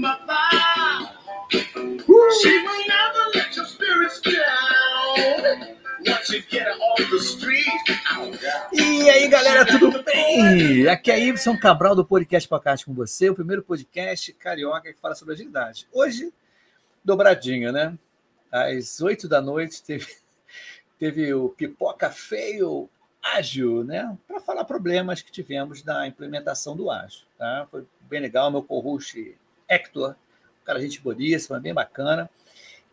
She will never let your spirits down. Once you get off the street. E aí, galera, tudo bem? Aqui é Ibson Cabral do Podcast Podcast com você, o primeiro podcast carioca que fala sobre agilidade. Hoje, dobradinha, né? Às oito da noite teve, teve o Pipoca Feio Ágil, né? Para falar problemas que tivemos na implementação do Ágil. Tá? Foi bem legal, meu co-host Hector cara, gente boníssima, bem bacana.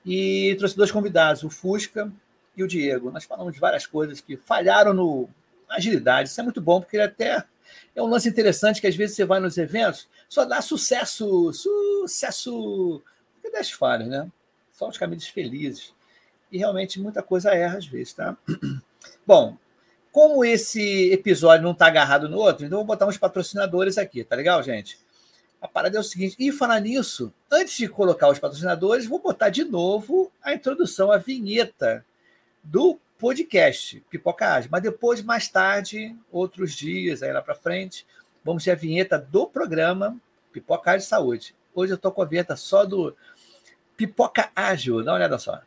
E trouxe dois convidados, o Fusca e o Diego. Nós falamos de várias coisas que falharam no agilidade. Isso é muito bom, porque até é um lance interessante que às vezes você vai nos eventos, só dá sucesso, sucesso. Cadê das falhas, né? Só os caminhos felizes. E realmente muita coisa erra às vezes, tá? Bom, como esse episódio não está agarrado no outro, então vou botar uns patrocinadores aqui, tá legal, gente? A parada é o seguinte, e falar nisso, antes de colocar os patrocinadores, vou botar de novo a introdução, a vinheta do podcast Pipocagem. Mas depois, mais tarde, outros dias, aí lá para frente, vamos ter a vinheta do programa Pipocagem Saúde. Hoje eu estou com a vinheta só do Pipoca Ágil. Dá uma olhada só.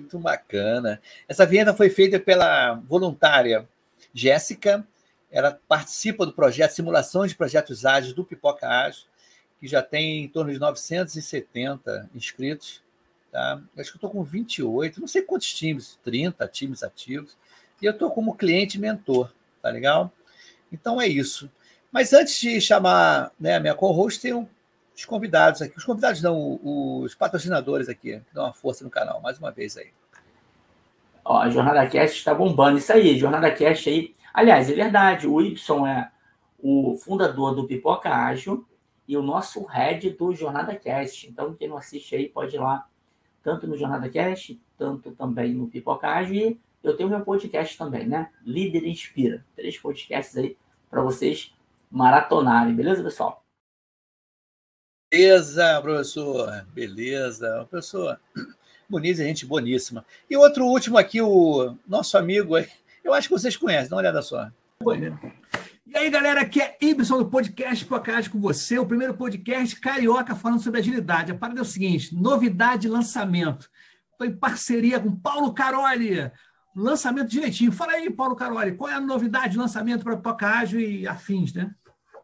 Muito bacana. Essa vinheta foi feita pela voluntária Jéssica. Ela participa do projeto Simulações de Projetos Ágeis do Pipoca Ágil, que já tem em torno de 970 inscritos. Tá? Acho que eu estou com 28, não sei quantos times, 30 times ativos. E eu estou como cliente mentor, tá legal? Então é isso. Mas antes de chamar né, a minha co-host, os convidados aqui, os convidados não, os patrocinadores aqui, que dão uma força no canal, mais uma vez aí. Ó, a Jornada Cast está bombando. Isso aí, Jornada Cast aí. Aliás, é verdade, o Y é o fundador do Pipoca Ágil e o nosso head do Jornada Cast. Então, quem não assiste aí pode ir lá, tanto no Jornada Cast, tanto também no Pipoca Ágil. E eu tenho meu podcast também, né? Líder Inspira. Três podcasts aí para vocês maratonarem, beleza, pessoal? Beleza, professor. Beleza. Professor Muniz é gente boníssima. E outro último aqui, o nosso amigo, eu acho que vocês conhecem, dá uma olhada só. E aí, galera, aqui é Ibson do podcast Podcast com você, o primeiro podcast carioca falando sobre agilidade. A parada é o seguinte: novidade lançamento. Estou em parceria com Paulo Caroli. Lançamento direitinho. Fala aí, Paulo Caroli, qual é a novidade de lançamento para Podcast e afins, né?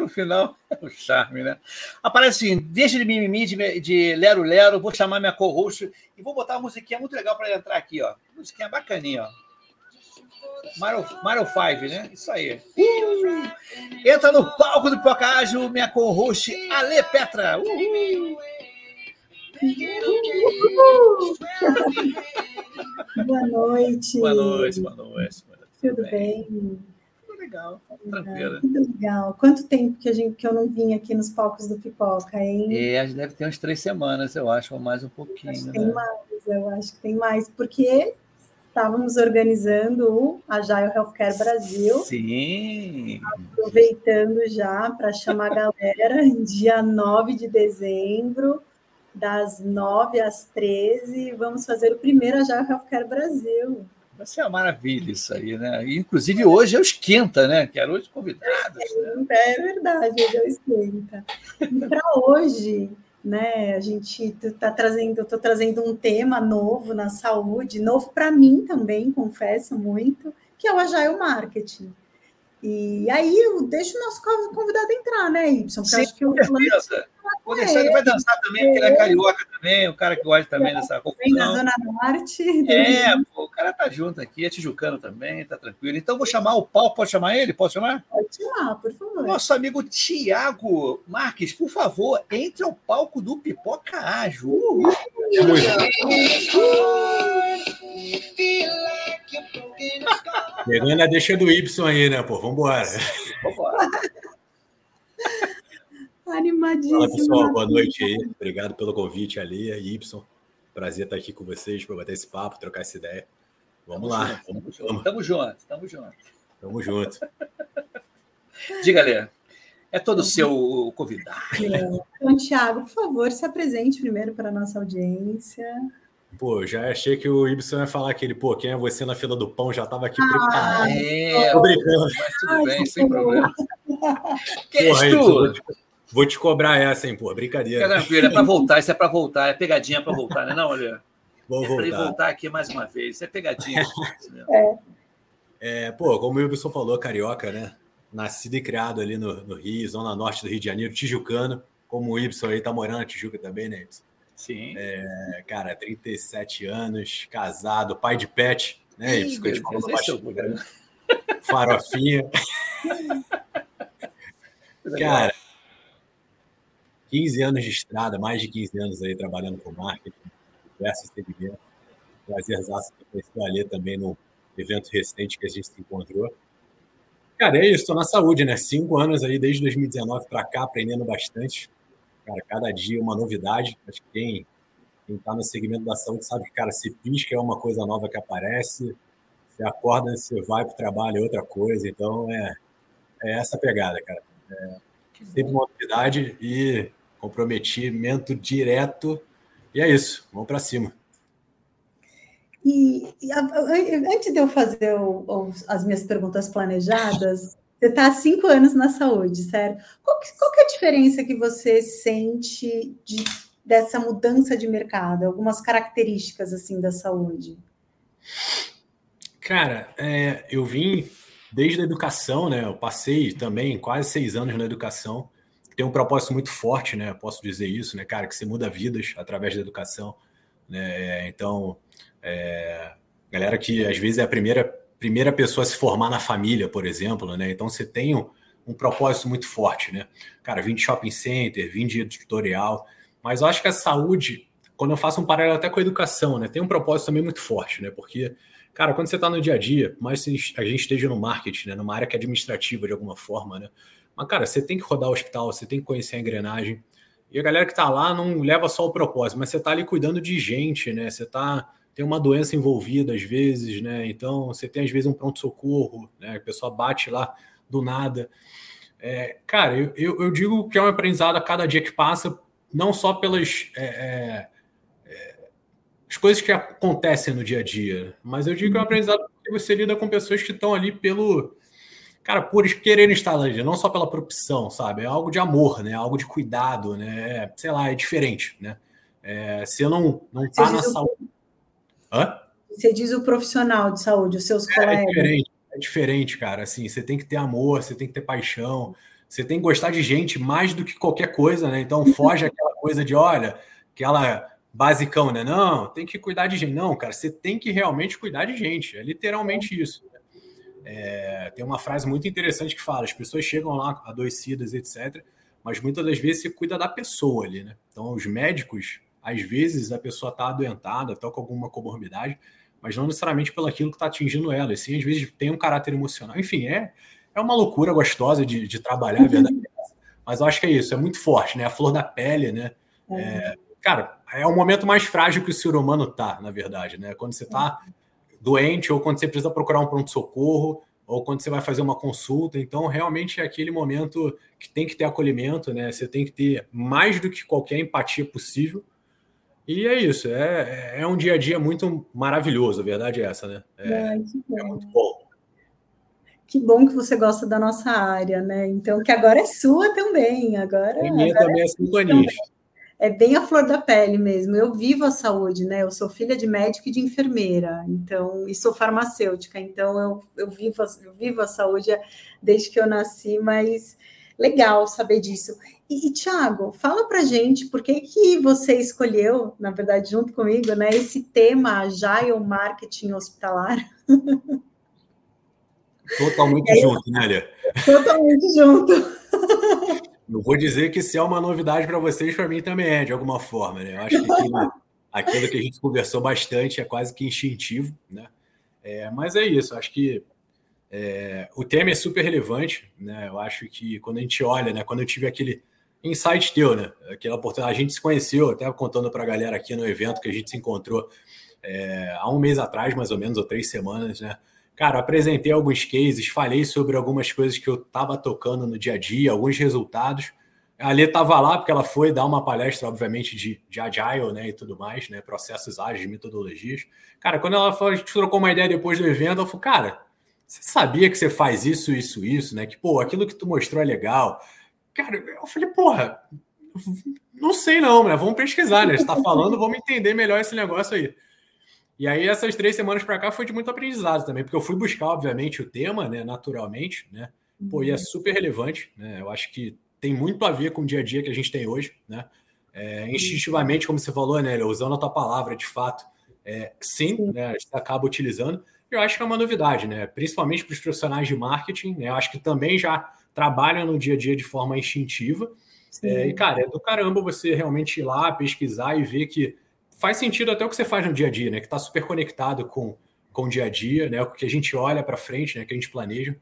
No final. O charme, né? Aparece assim, deixa de mimimi, de, de lero lero, vou chamar minha co-host e vou botar uma musiquinha muito legal para entrar aqui, ó. Musiquinha bacaninha, ó. Mario, Mario 5, né? Isso aí. Uh! Entra no palco do Pipocágio, minha co-host Ale Petra. Uhul! Uhul! boa noite. Boa noite, boa noite. Tudo, Tudo bem? bem? Legal, tranquilo. Legal. Quanto tempo que, a gente, que eu não vim aqui nos palcos do Pipoca, hein? É, deve ter umas três semanas, eu acho, ou mais um pouquinho. Acho né? Tem mais, eu acho que tem mais, porque estávamos organizando o Agile Healthcare Brasil. Sim. Aproveitando já para chamar a galera, dia 9 de dezembro, das 9 às 13, vamos fazer o primeiro Agile Healthcare Brasil. Vai ser uma maravilha isso aí, né? Inclusive hoje é o esquenta, né? Que era hoje convidados. Né? É verdade, hoje é o esquenta. E para hoje, né? A gente está trazendo, eu estou trazendo um tema novo na saúde, novo para mim também, confesso muito, que é o Agile Marketing. E aí eu deixo o nosso convidado entrar, né, Y? Sim, acho que com certeza. O ele vai dançar também, porque ele é carioca também, o cara que gosta também dessa confusão. Vem da Zona Norte. É, pô, o cara tá junto aqui, é tijucano também, tá tranquilo. Então vou chamar o Paulo, pode chamar ele? Posso chamar? Pode chamar, por favor. Nosso amigo Tiago Marques, por favor, entre ao palco do Pipoca Ágil. Uh! Pegando a deixa do Y aí, né, pô? Vambora. Vambora. Animadíssimo. Fala, pessoal. Boa noite aí. Obrigado pelo convite ali, Y. Prazer estar aqui com vocês para bater esse papo, trocar essa ideia. Vamos tamo lá. Junto, vamos. Tamo junto, tamo junto. Tamo junto. Diga, Lê. É todo seu convidado. É. Então, Tiago, por favor, se apresente primeiro para a nossa audiência. Pô, já achei que o Ibson ia falar aquele, pô, quem é você na fila do pão? Já estava aqui ah, preparado. É, Tô brincando. Mas tudo bem, sem problema. Quem és tu? Vou te cobrar essa, hein, pô, brincadeira. Tranquilo, é para voltar, isso é para voltar, é pegadinha para voltar, né? Não, olha. Vou é voltar. Para voltar aqui mais uma vez, isso é pegadinha. é. é. Pô, como o Wilson falou, carioca, né? Nascido e criado ali no, no, Rio, zona norte do Rio de Janeiro, tijucano, como o Ibson aí tá morando na Tijuca também, né, Ibson? Sim. É, cara, 37 anos, casado, pai de pet, né, Ih, Ibson? Que eu te falo bastante, né? Farofinha. cara, 15 anos de estrada, mais de 15 anos aí trabalhando com marketing, diversos segmentos. Prazerzaço ter conhecido a também no evento recente que a gente se encontrou. Cara, é isso, estou na saúde, né? Cinco anos aí, desde 2019 para cá, aprendendo bastante. Cara, cada dia uma novidade. Acho que quem, quem tá no segmento da saúde sabe que, cara, se pisca é uma coisa nova que aparece, você acorda, você vai para o trabalho é outra coisa. Então, é, é essa pegada, cara. É, sempre uma novidade e comprometimento direto. E é isso, vamos para cima. E, e a, antes de eu fazer o, o, as minhas perguntas planejadas, você está há cinco anos na saúde, sério. Qual, que, qual que é a diferença que você sente de, dessa mudança de mercado? Algumas características assim da saúde? Cara, é, eu vim desde a educação, né? Eu passei também quase seis anos na educação tem um propósito muito forte, né? Posso dizer isso, né, cara? Que você muda vidas através da educação. Né? Então, é, galera que às vezes é a primeira, primeira pessoa a se formar na família, por exemplo, né? Então você tem um, um propósito muito forte, né? Cara, vim de shopping center, vim de tutorial, mas eu acho que a saúde, quando eu faço um paralelo até com a educação, né? Tem um propósito também muito forte, né? Porque, cara, quando você está no dia a dia, mais a gente esteja no marketing, né? Numa área que é administrativa de alguma forma, né? Mas, cara, você tem que rodar o hospital, você tem que conhecer a engrenagem. E a galera que tá lá não leva só o propósito, mas você tá ali cuidando de gente, né? Você tá tem uma doença envolvida às vezes, né? Então você tem às vezes um pronto-socorro, né? A pessoa bate lá do nada. É, cara, eu, eu, eu, digo que é um aprendizado a cada dia que passa, não só pelas é, é, é as coisas que acontecem no dia a dia, mas eu digo que é um aprendizado porque você lida com pessoas que estão ali pelo cara, por querer estar ali, não só pela propção, sabe? É algo de amor, né? Algo de cuidado, né? É, sei lá, é diferente, né? É, se eu não, não tá na saúde. O... Hã? Você diz o profissional de saúde, os seus é, é, colegas. É diferente, é diferente, cara. Assim, você tem que ter amor, você tem que ter paixão. Você tem que gostar de gente mais do que qualquer coisa, né? Então foge aquela coisa de, olha, aquela basicão, né? Não, tem que cuidar de gente. Não, cara, você tem que realmente cuidar de gente. É literalmente isso. É, tem uma frase muito interessante que fala: as pessoas chegam lá adoecidas, etc., mas muitas das vezes você cuida da pessoa ali, né? Então, os médicos, às vezes, a pessoa está adoentada, está com alguma comorbidade, mas não necessariamente pelo aquilo que está atingindo ela, e sim, às vezes, tem um caráter emocional. Enfim, é, é uma loucura gostosa de, de trabalhar, a verdade. É mas eu acho que é isso, é muito forte, né? A flor da pele, né? É, cara, é o momento mais frágil que o ser humano tá, na verdade, né? Quando você tá doente ou quando você precisa procurar um pronto-socorro ou quando você vai fazer uma consulta. Então, realmente é aquele momento que tem que ter acolhimento, né? Você tem que ter mais do que qualquer empatia possível. E é isso, é, é um dia a dia muito maravilhoso, a verdade é essa, né? É, é muito bom. Que bom que você gosta da nossa área, né? Então, que agora é sua também. Agora, e minha agora também é sintonista é bem a flor da pele mesmo. Eu vivo a saúde, né? Eu sou filha de médico e de enfermeira, então, e sou farmacêutica, então eu, eu, vivo, eu vivo a saúde desde que eu nasci, mas legal saber disso. E, e Tiago, fala pra gente por que, que você escolheu, na verdade, junto comigo, né, esse tema Agile Marketing Hospitalar. Totalmente é, junto, né, Lia? Totalmente junto. Eu vou dizer que se é uma novidade para vocês, para mim também é, de alguma forma. Né? Eu acho que aquilo, aquilo, que a gente conversou bastante é quase que instintivo. Né? É, mas é isso, acho que é, o tema é super relevante. Né? Eu acho que quando a gente olha, né? quando eu tive aquele insight teu, né? aquela oportunidade, a gente se conheceu, até contando para a galera aqui no evento que a gente se encontrou é, há um mês atrás, mais ou menos, ou três semanas, né? Cara, apresentei alguns cases, falei sobre algumas coisas que eu estava tocando no dia a dia, alguns resultados. A Alê estava lá porque ela foi dar uma palestra, obviamente, de, de Agile né, e tudo mais, né, processos ágeis, metodologias. Cara, quando ela falou, a gente trocou uma ideia depois do evento, eu falei, cara, você sabia que você faz isso, isso, isso, né? Que, pô, aquilo que tu mostrou é legal. Cara, eu falei, porra, não sei não, né? Vamos pesquisar, né? Você está falando, vamos entender melhor esse negócio aí. E aí, essas três semanas para cá foi de muito aprendizado também, porque eu fui buscar, obviamente, o tema, né, naturalmente, né? Pô, e é uhum. super relevante, né? Eu acho que tem muito a ver com o dia a dia que a gente tem hoje, né? É, instintivamente, como você falou, né, usando a tua palavra, de fato, é, sim. Né, a gente acaba utilizando. Eu acho que é uma novidade, né? Principalmente para os profissionais de marketing, né? Eu acho que também já trabalham no dia a dia de forma instintiva. É, e, cara, é do caramba você realmente ir lá, pesquisar e ver que faz sentido até o que você faz no dia a dia, né? Que está super conectado com, com o dia a dia, né? O que a gente olha para frente, né? Que a gente planeja.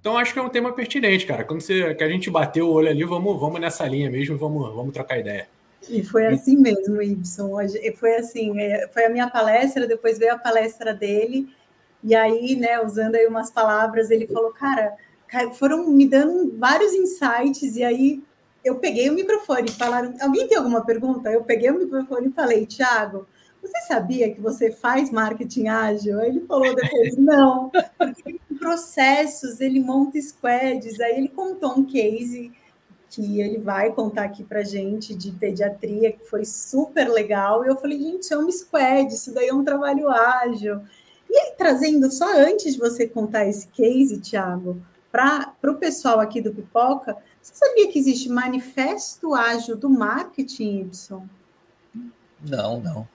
Então acho que é um tema pertinente, cara. Quando você, que a gente bateu o olho ali, vamos, vamos nessa linha mesmo, vamos, vamos trocar ideia. E foi assim mesmo, Ibson. Foi assim, é, foi a minha palestra, depois veio a palestra dele, e aí, né, usando aí umas palavras, ele falou, cara, foram me dando vários insights, e aí eu peguei o microfone e falaram: alguém tem alguma pergunta? Eu peguei o microfone e falei, Tiago, você sabia que você faz marketing ágil? Aí ele falou depois, não, porque processos, ele monta squads, aí ele contou um case que ele vai contar aqui para gente de pediatria, que foi super legal, e eu falei, gente, isso é um squad, isso daí é um trabalho ágil. E aí, trazendo, só antes de você contar esse case, Tiago, para o pessoal aqui do Pipoca, você sabia que existe manifesto ágil do marketing, Y? Não, não.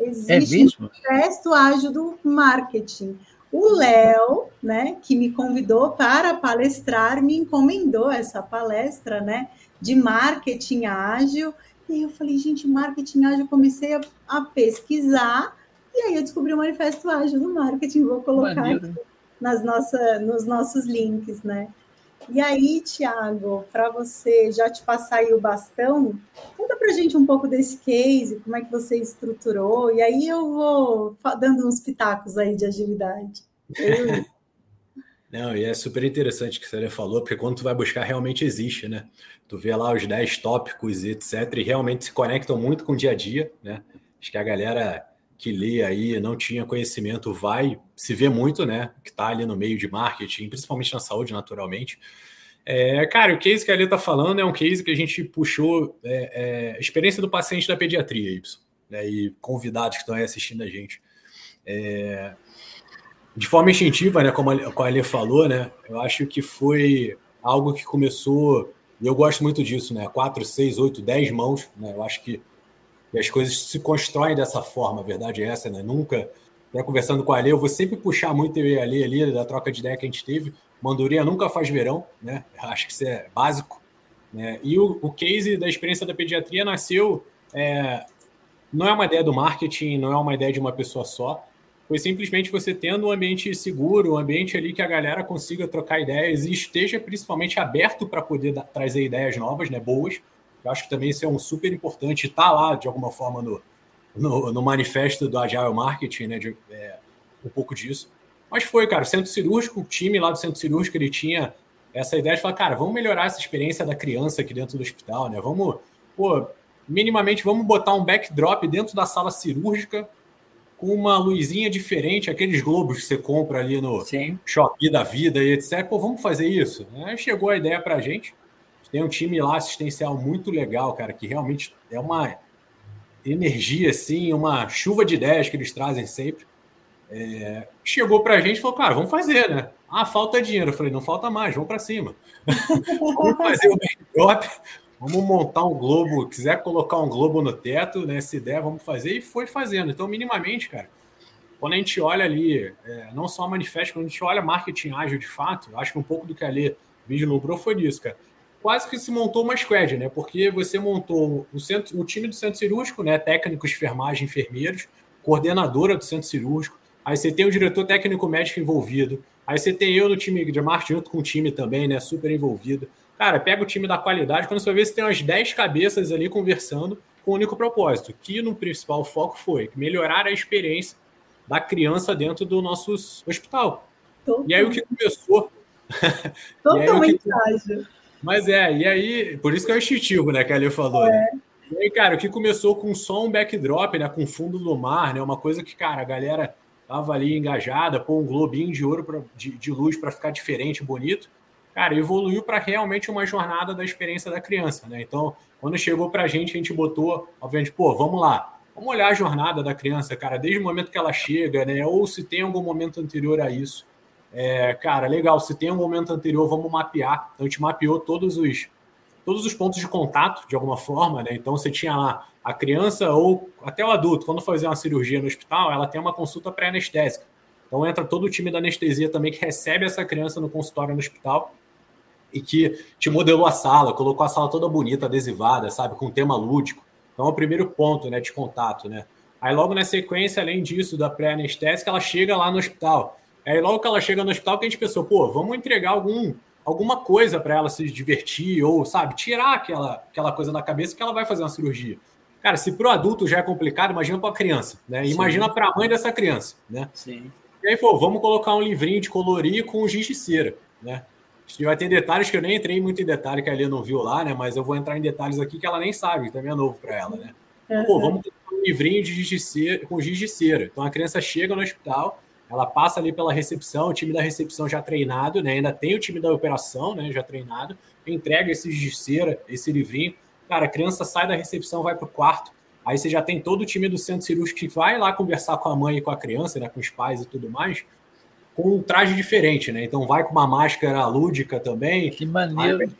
Existe é manifesto ágil do marketing. O Léo, né, que me convidou para palestrar, me encomendou essa palestra, né, de marketing ágil. E eu falei, gente, marketing ágil, eu comecei a, a pesquisar e aí eu descobri o manifesto ágil do marketing. Vou colocar aqui nas nossa, nos nossos links, né? E aí, Tiago, para você já te passar aí o bastão, conta para gente um pouco desse case, como é que você estruturou, e aí eu vou dando uns pitacos aí de agilidade. Não, e é super interessante que você falou, porque quando tu vai buscar, realmente existe, né? Tu vê lá os 10 tópicos e etc, e realmente se conectam muito com o dia a dia, né? Acho que a galera que lê aí não tinha conhecimento vai se vê muito, né? Que está ali no meio de marketing, principalmente na saúde, naturalmente. É, cara, o case que a Ali está falando é um case que a gente puxou é, é, experiência do paciente da pediatria, Y, né, e convidados que estão aí assistindo a gente. É, de forma instintiva, né, como a, como a Ali falou, né, eu acho que foi algo que começou, e eu gosto muito disso, né? Quatro, seis, oito, dez mãos, né? Eu acho que as coisas se constroem dessa forma, a verdade é essa, né? Nunca, né, conversando com a Ale, eu vou sempre puxar muito a Ale ali, da troca de ideia que a gente teve. Manduria nunca faz verão, né? Acho que isso é básico. Né? E o, o case da experiência da pediatria nasceu. É, não é uma ideia do marketing, não é uma ideia de uma pessoa só. Foi simplesmente você tendo um ambiente seguro, um ambiente ali que a galera consiga trocar ideias e esteja principalmente aberto para poder dar, trazer ideias novas, né, boas. Eu acho que também isso é um super importante, está lá de alguma forma no, no, no, manifesto do Agile Marketing, né, de, é, um pouco disso. Mas foi, cara, o centro cirúrgico, o time lá do centro cirúrgico, ele tinha essa ideia de falar, cara, vamos melhorar essa experiência da criança aqui dentro do hospital, né? Vamos, pô, minimamente, vamos botar um backdrop dentro da sala cirúrgica com uma luzinha diferente, aqueles globos que você compra ali no Sim. Shopee da vida e etc. Pô, vamos fazer isso? Aí chegou a ideia para a gente. Tem um time lá assistencial muito legal, cara, que realmente é uma energia, assim, uma chuva de ideias que eles trazem sempre. É, chegou para a gente e falou, cara, vamos fazer, né? Ah, falta dinheiro. Eu falei, não falta mais, vamos para cima. vamos fazer o backdrop, Vamos montar um globo, quiser colocar um globo no teto, né? Se der, vamos fazer. E foi fazendo. Então, minimamente, cara, quando a gente olha ali, é, não só manifesto, quando a gente olha marketing ágil de fato, acho que um pouco do que a Lê vislumbrou foi disso, cara. Quase que se montou uma squad, né? Porque você montou o, centro, o time do centro cirúrgico, né? Técnicos, enfermagem, enfermeiros, coordenadora do centro cirúrgico. Aí você tem o diretor técnico médico envolvido. Aí você tem eu no time de marketing junto com o time também, né? Super envolvido. Cara, pega o time da qualidade, quando você ver, você tem umas 10 cabeças ali conversando com o único propósito, que no principal foco foi melhorar a experiência da criança dentro do nosso hospital. Totalmente. E aí o que começou. Totalmente ágil. Mas é, e aí, por isso que é o instintivo, né, que a Ali falou. Né? É. Né? E aí, cara, o que começou com só um backdrop, né, com fundo do mar, né, uma coisa que, cara, a galera tava ali engajada, pôr um globinho de ouro pra, de, de luz para ficar diferente, bonito cara, evoluiu para realmente uma jornada da experiência da criança, né? Então, quando chegou para a gente, a gente botou, obviamente, pô, vamos lá, vamos olhar a jornada da criança, cara, desde o momento que ela chega, né? Ou se tem algum momento anterior a isso. É, cara, legal, se tem um momento anterior, vamos mapear. Então, a gente mapeou todos os, todos os pontos de contato, de alguma forma, né? Então, você tinha lá a criança ou até o adulto, quando fazer uma cirurgia no hospital, ela tem uma consulta pré-anestésica. Então, entra todo o time da anestesia também que recebe essa criança no consultório no hospital e que te modelou a sala, colocou a sala toda bonita, adesivada, sabe, com tema lúdico. Então é o primeiro ponto, né, de contato, né? Aí logo na sequência, além disso, da pré-anestésica, ela chega lá no hospital. Aí logo que ela chega no hospital, que a gente pensou, pô, vamos entregar algum, alguma coisa para ela se divertir ou, sabe, tirar aquela, aquela coisa da cabeça que ela vai fazer uma cirurgia. Cara, se para o adulto já é complicado, imagina para a criança, né? Imagina para a mãe dessa criança, né? Sim. E aí, pô, vamos colocar um livrinho de colorir com giz de cera, né? Vai ter detalhes que eu nem entrei muito em detalhe que a Lê não viu lá, né? Mas eu vou entrar em detalhes aqui que ela nem sabe, que também é novo para ela, né? Uhum. Pô, vamos ter um livrinho de giz de cera, com giz de cera. Então a criança chega no hospital, ela passa ali pela recepção, o time da recepção já treinado, né? Ainda tem o time da operação, né? Já treinado, entrega esse de cera, esse livrinho. Cara, a criança sai da recepção, vai para o quarto. Aí você já tem todo o time do centro cirúrgico que vai lá conversar com a mãe e com a criança, né? Com os pais e tudo mais com um traje diferente, né? Então vai com uma máscara lúdica também. Que maneiro.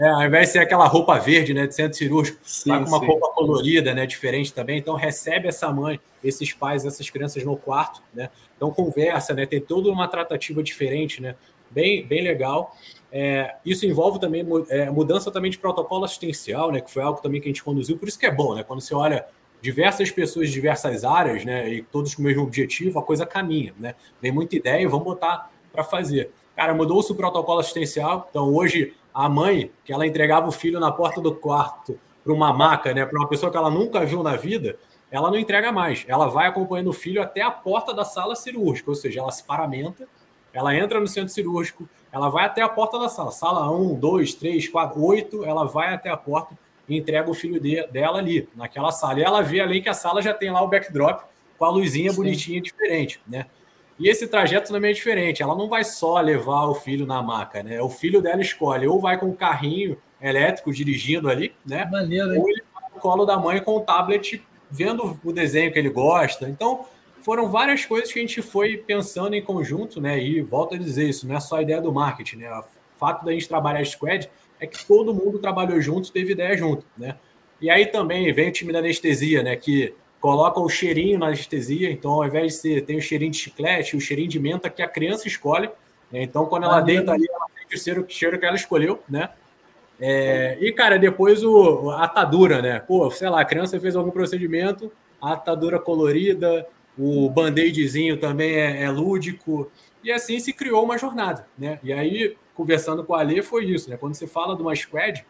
É, ao invés de ser aquela roupa verde, né, de centro cirúrgico, sim, vai com uma sim. roupa colorida, né, diferente também. Então recebe essa mãe, esses pais, essas crianças no quarto, né? Então conversa, né? Tem toda uma tratativa diferente, né? Bem, bem legal. É, isso envolve também é, mudança também de protocolo assistencial, né? Que foi algo também que a gente conduziu. Por isso que é bom, né? Quando você olha diversas pessoas de diversas áreas, né, e todos com o mesmo objetivo, a coisa caminha, né? Vem muita ideia e vamos botar para fazer. Cara, mudou-se o protocolo assistencial, então hoje a mãe, que ela entregava o filho na porta do quarto para uma maca, né, para uma pessoa que ela nunca viu na vida, ela não entrega mais. Ela vai acompanhando o filho até a porta da sala cirúrgica, ou seja, ela se paramenta, ela entra no centro cirúrgico, ela vai até a porta da sala, sala 1, 2, 3, 4, 8, ela vai até a porta e entrega o filho de, dela ali, naquela sala. E ela vê ali que a sala já tem lá o backdrop com a luzinha Sim. bonitinha diferente, né? E esse trajeto também é diferente. Ela não vai só levar o filho na maca, né? O filho dela escolhe ou vai com o carrinho elétrico dirigindo ali, né? Maneiro, ou ele vai no colo da mãe com o tablet vendo o desenho que ele gosta. Então, foram várias coisas que a gente foi pensando em conjunto, né? E volto a dizer isso, não é só a ideia do marketing, né? fato da gente trabalhar squad é que todo mundo trabalhou junto, teve ideia junto, né? E aí também vem o time da anestesia, né? Que coloca o cheirinho na anestesia, então ao invés de ser, tem o cheirinho de chiclete, o cheirinho de menta que a criança escolhe, né? Então quando ela ah, deita ali, ela tem o cheiro, o cheiro que ela escolheu, né? É, e, cara, depois o, a atadura, né? Pô, sei lá, a criança fez algum procedimento, a atadura colorida, o band-aidzinho também é, é, lúdico, e assim se criou uma jornada, né? E aí, conversando com a Alê, foi isso, né? Quando você fala de uma squad,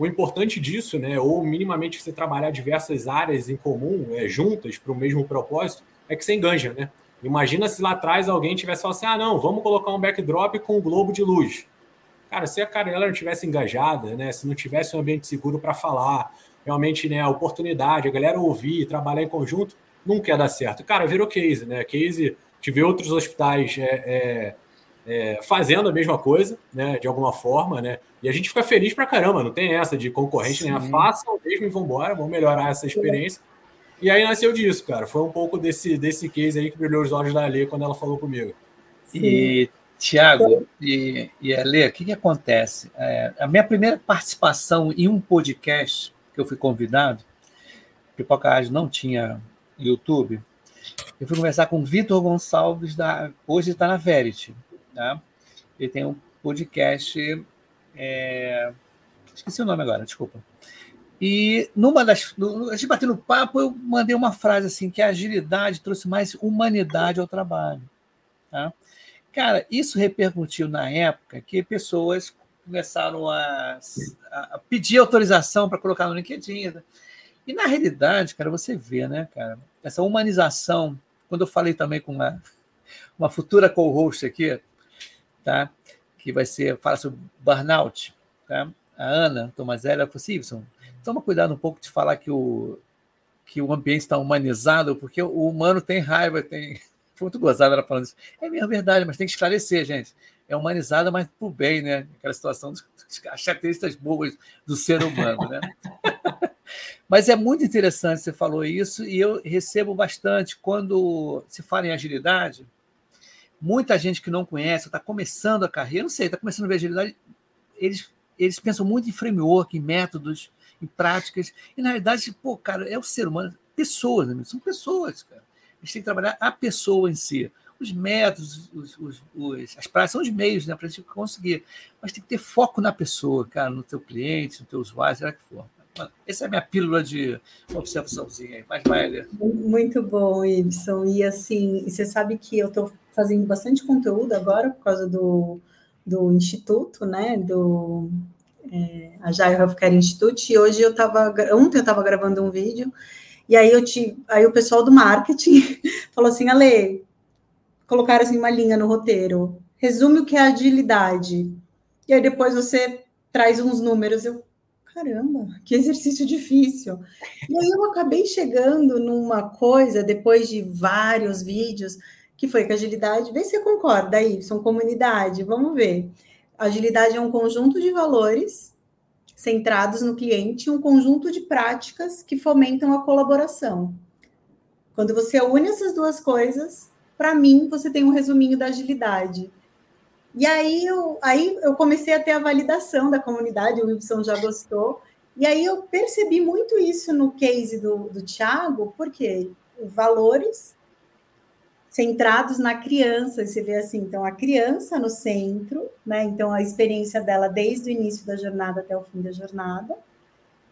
o importante disso, né, ou minimamente você trabalhar diversas áreas em comum, é, juntas, para o mesmo propósito, é que você enganja, né? Imagina se lá atrás alguém tivesse falado assim, ah, não, vamos colocar um backdrop com um globo de luz. Cara, se a galera não tivesse engajada, né, se não tivesse um ambiente seguro para falar, realmente, né, a oportunidade, a galera ouvir, trabalhar em conjunto, nunca ia dar certo. Cara, virou case, né? Case, tive outros hospitais é, é, é, fazendo a mesma coisa, né, de alguma forma, né? E a gente fica feliz pra caramba, não tem essa de concorrente, né? Façam mesmo e vambora, vamos melhorar essa experiência. E aí nasceu disso, cara. Foi um pouco desse, desse case aí que brilhou os olhos da Alê quando ela falou comigo. E Tiago e, e Alê, o que, que acontece? É, a minha primeira participação em um podcast que eu fui convidado, Pipoca Rádio não tinha YouTube, eu fui conversar com o Vitor Gonçalves, da, hoje está na Verity. Tá? Ele tem um podcast, é, esqueci o nome agora, desculpa. E numa das. A gente batendo papo, eu mandei uma frase assim: que a agilidade trouxe mais humanidade ao trabalho. Tá? Cara, isso repercutiu na época que pessoas começaram a, a pedir autorização para colocar no LinkedIn. E na realidade, cara, você vê, né, cara, essa humanização. Quando eu falei também com uma, uma futura co-host aqui, tá, que vai ser, fala sobre burnout, tá? A Ana Tomazelli, ela falou assim, toma cuidado um pouco de falar que o, que o ambiente está humanizado, porque o humano tem raiva, tem foi muito gozada ela falando isso. É mesmo verdade, mas tem que esclarecer, gente. É humanizada, mas por bem, né? Aquela situação das características boas do ser humano, né? mas é muito interessante você falou isso, e eu recebo bastante quando se fala em agilidade. Muita gente que não conhece, está começando a carreira, não sei, está começando a ver agilidade, eles, eles pensam muito em framework, em métodos, em práticas, e na verdade, pô, cara, é o ser humano, pessoas, né? são pessoas, cara a gente tem que trabalhar a pessoa em si. Os métodos, os, os, os, as práticas são os meios né, para a gente conseguir. Mas tem que ter foco na pessoa, cara, no teu cliente, no teu usuário, será que for. Essa é a minha pílula de observaçãozinha. Mas vai, Lê. Muito bom, Ibson. E assim, você sabe que eu estou fazendo bastante conteúdo agora por causa do, do Instituto, né? Do é, Agile Healthcare Institute. E hoje eu estava. Ontem eu estava gravando um vídeo e aí eu te, aí o pessoal do marketing falou assim, Ale, colocaram assim uma linha no roteiro, resume o que é agilidade. E aí depois você traz uns números, eu caramba, que exercício difícil. E aí eu acabei chegando numa coisa depois de vários vídeos que foi que agilidade, vê se você concorda aí, são comunidade, vamos ver. Agilidade é um conjunto de valores centrados no cliente um conjunto de práticas que fomentam a colaboração. Quando você une essas duas coisas, para mim, você tem um resuminho da agilidade. E aí eu, aí eu comecei a ter a validação da comunidade, o Wilson já gostou, e aí eu percebi muito isso no case do, do Thiago, porque valores centrados na criança, você vê assim, então a criança no centro, né? Então a experiência dela desde o início da jornada até o fim da jornada.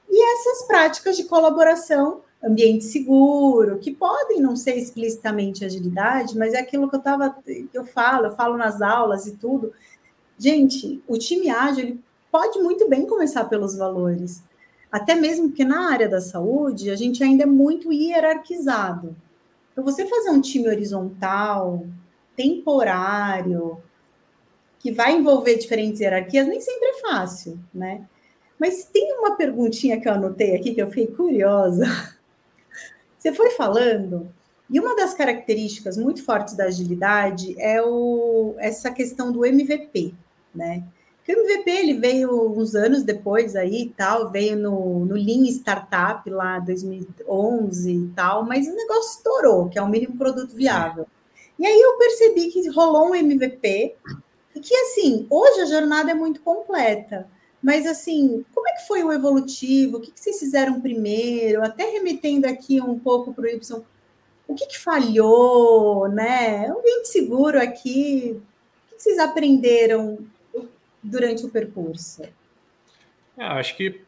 E essas práticas de colaboração, ambiente seguro, que podem não ser explicitamente agilidade, mas é aquilo que eu tava, eu falo, eu falo nas aulas e tudo. Gente, o time ágil pode muito bem começar pelos valores. Até mesmo porque na área da saúde a gente ainda é muito hierarquizado. Então, você fazer um time horizontal, temporário, que vai envolver diferentes hierarquias, nem sempre é fácil, né? Mas tem uma perguntinha que eu anotei aqui que eu fiquei curiosa. Você foi falando, e uma das características muito fortes da agilidade é o, essa questão do MVP, né? o MVP ele veio uns anos depois aí tal, veio no, no Lean Startup lá 2011 e tal, mas o negócio estourou, que é o mínimo produto viável. E aí eu percebi que rolou um MVP E que, assim, hoje a jornada é muito completa. Mas, assim, como é que foi o evolutivo? O que, que vocês fizeram primeiro? Até remetendo aqui um pouco para o Y, o que, que falhou, né? Um ambiente seguro aqui. O que, que vocês aprenderam durante o percurso? É, acho que,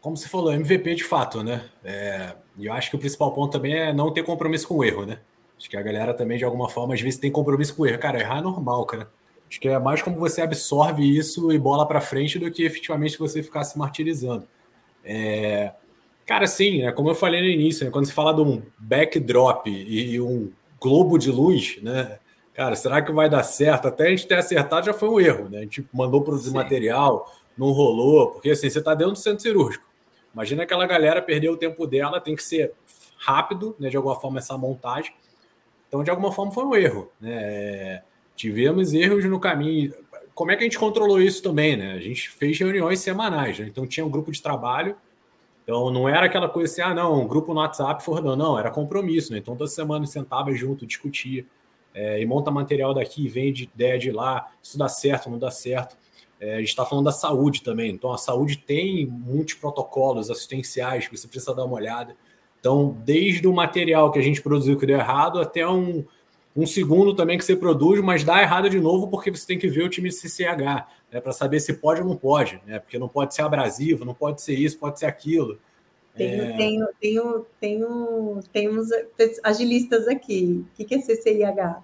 como você falou, MVP de fato, né? É, e eu acho que o principal ponto também é não ter compromisso com o erro, né? Acho que a galera também, de alguma forma, às vezes tem compromisso com o erro. Cara, errar é normal, cara. Acho que é mais como você absorve isso e bola para frente do que efetivamente você ficar se martirizando. É... Cara, sim, né, como eu falei no início, né, quando se fala de um backdrop e um globo de luz, né? Cara, será que vai dar certo? Até a gente ter acertado já foi um erro, né? A gente mandou produzir sim. material, não rolou, porque assim, você está dentro do centro cirúrgico. Imagina aquela galera perder o tempo dela, tem que ser rápido, né? De alguma forma, essa montagem. Então, de alguma forma, foi um erro, né? Tivemos erros no caminho. Como é que a gente controlou isso também, né? A gente fez reuniões semanais, né? então tinha um grupo de trabalho. Então não era aquela coisa assim, ah, não, um grupo no WhatsApp for não, não, era compromisso, né? Então toda semana sentava junto, discutia, é, e monta material daqui, vende ideia de lá, isso dá certo, não dá certo. É, a gente está falando da saúde também, então a saúde tem muitos protocolos assistenciais que você precisa dar uma olhada. Então, desde o material que a gente produziu que deu errado até um, um segundo também que você produz, mas dá errado de novo porque você tem que ver o time CCH, né, para saber se pode ou não pode, né? Porque não pode ser abrasivo, não pode ser isso, pode ser aquilo. Tenho, é... tenho, tenho, tenho, temos agilistas aqui. O que é CCIH?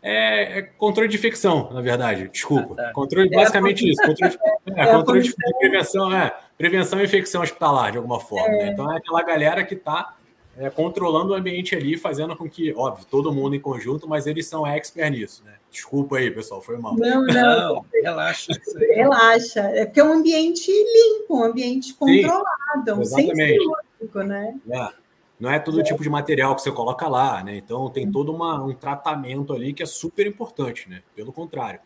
É, é, controle de infecção, na verdade. Desculpa. Ah, tá. Controle, basicamente é isso. Controle, é, é controle de, prevenção, é, prevenção e infecção hospitalar, de alguma forma. Né? Então é aquela galera que está é, controlando o ambiente ali, fazendo com que, óbvio, todo mundo em conjunto, mas eles são expert nisso, né? Desculpa aí, pessoal, foi mal. Não, não, relaxa. Relaxa. É porque é um ambiente limpo, um ambiente controlado, um centro né? É. Não é todo é. tipo de material que você coloca lá, né? Então tem todo uma, um tratamento ali que é super importante, né? Pelo contrário.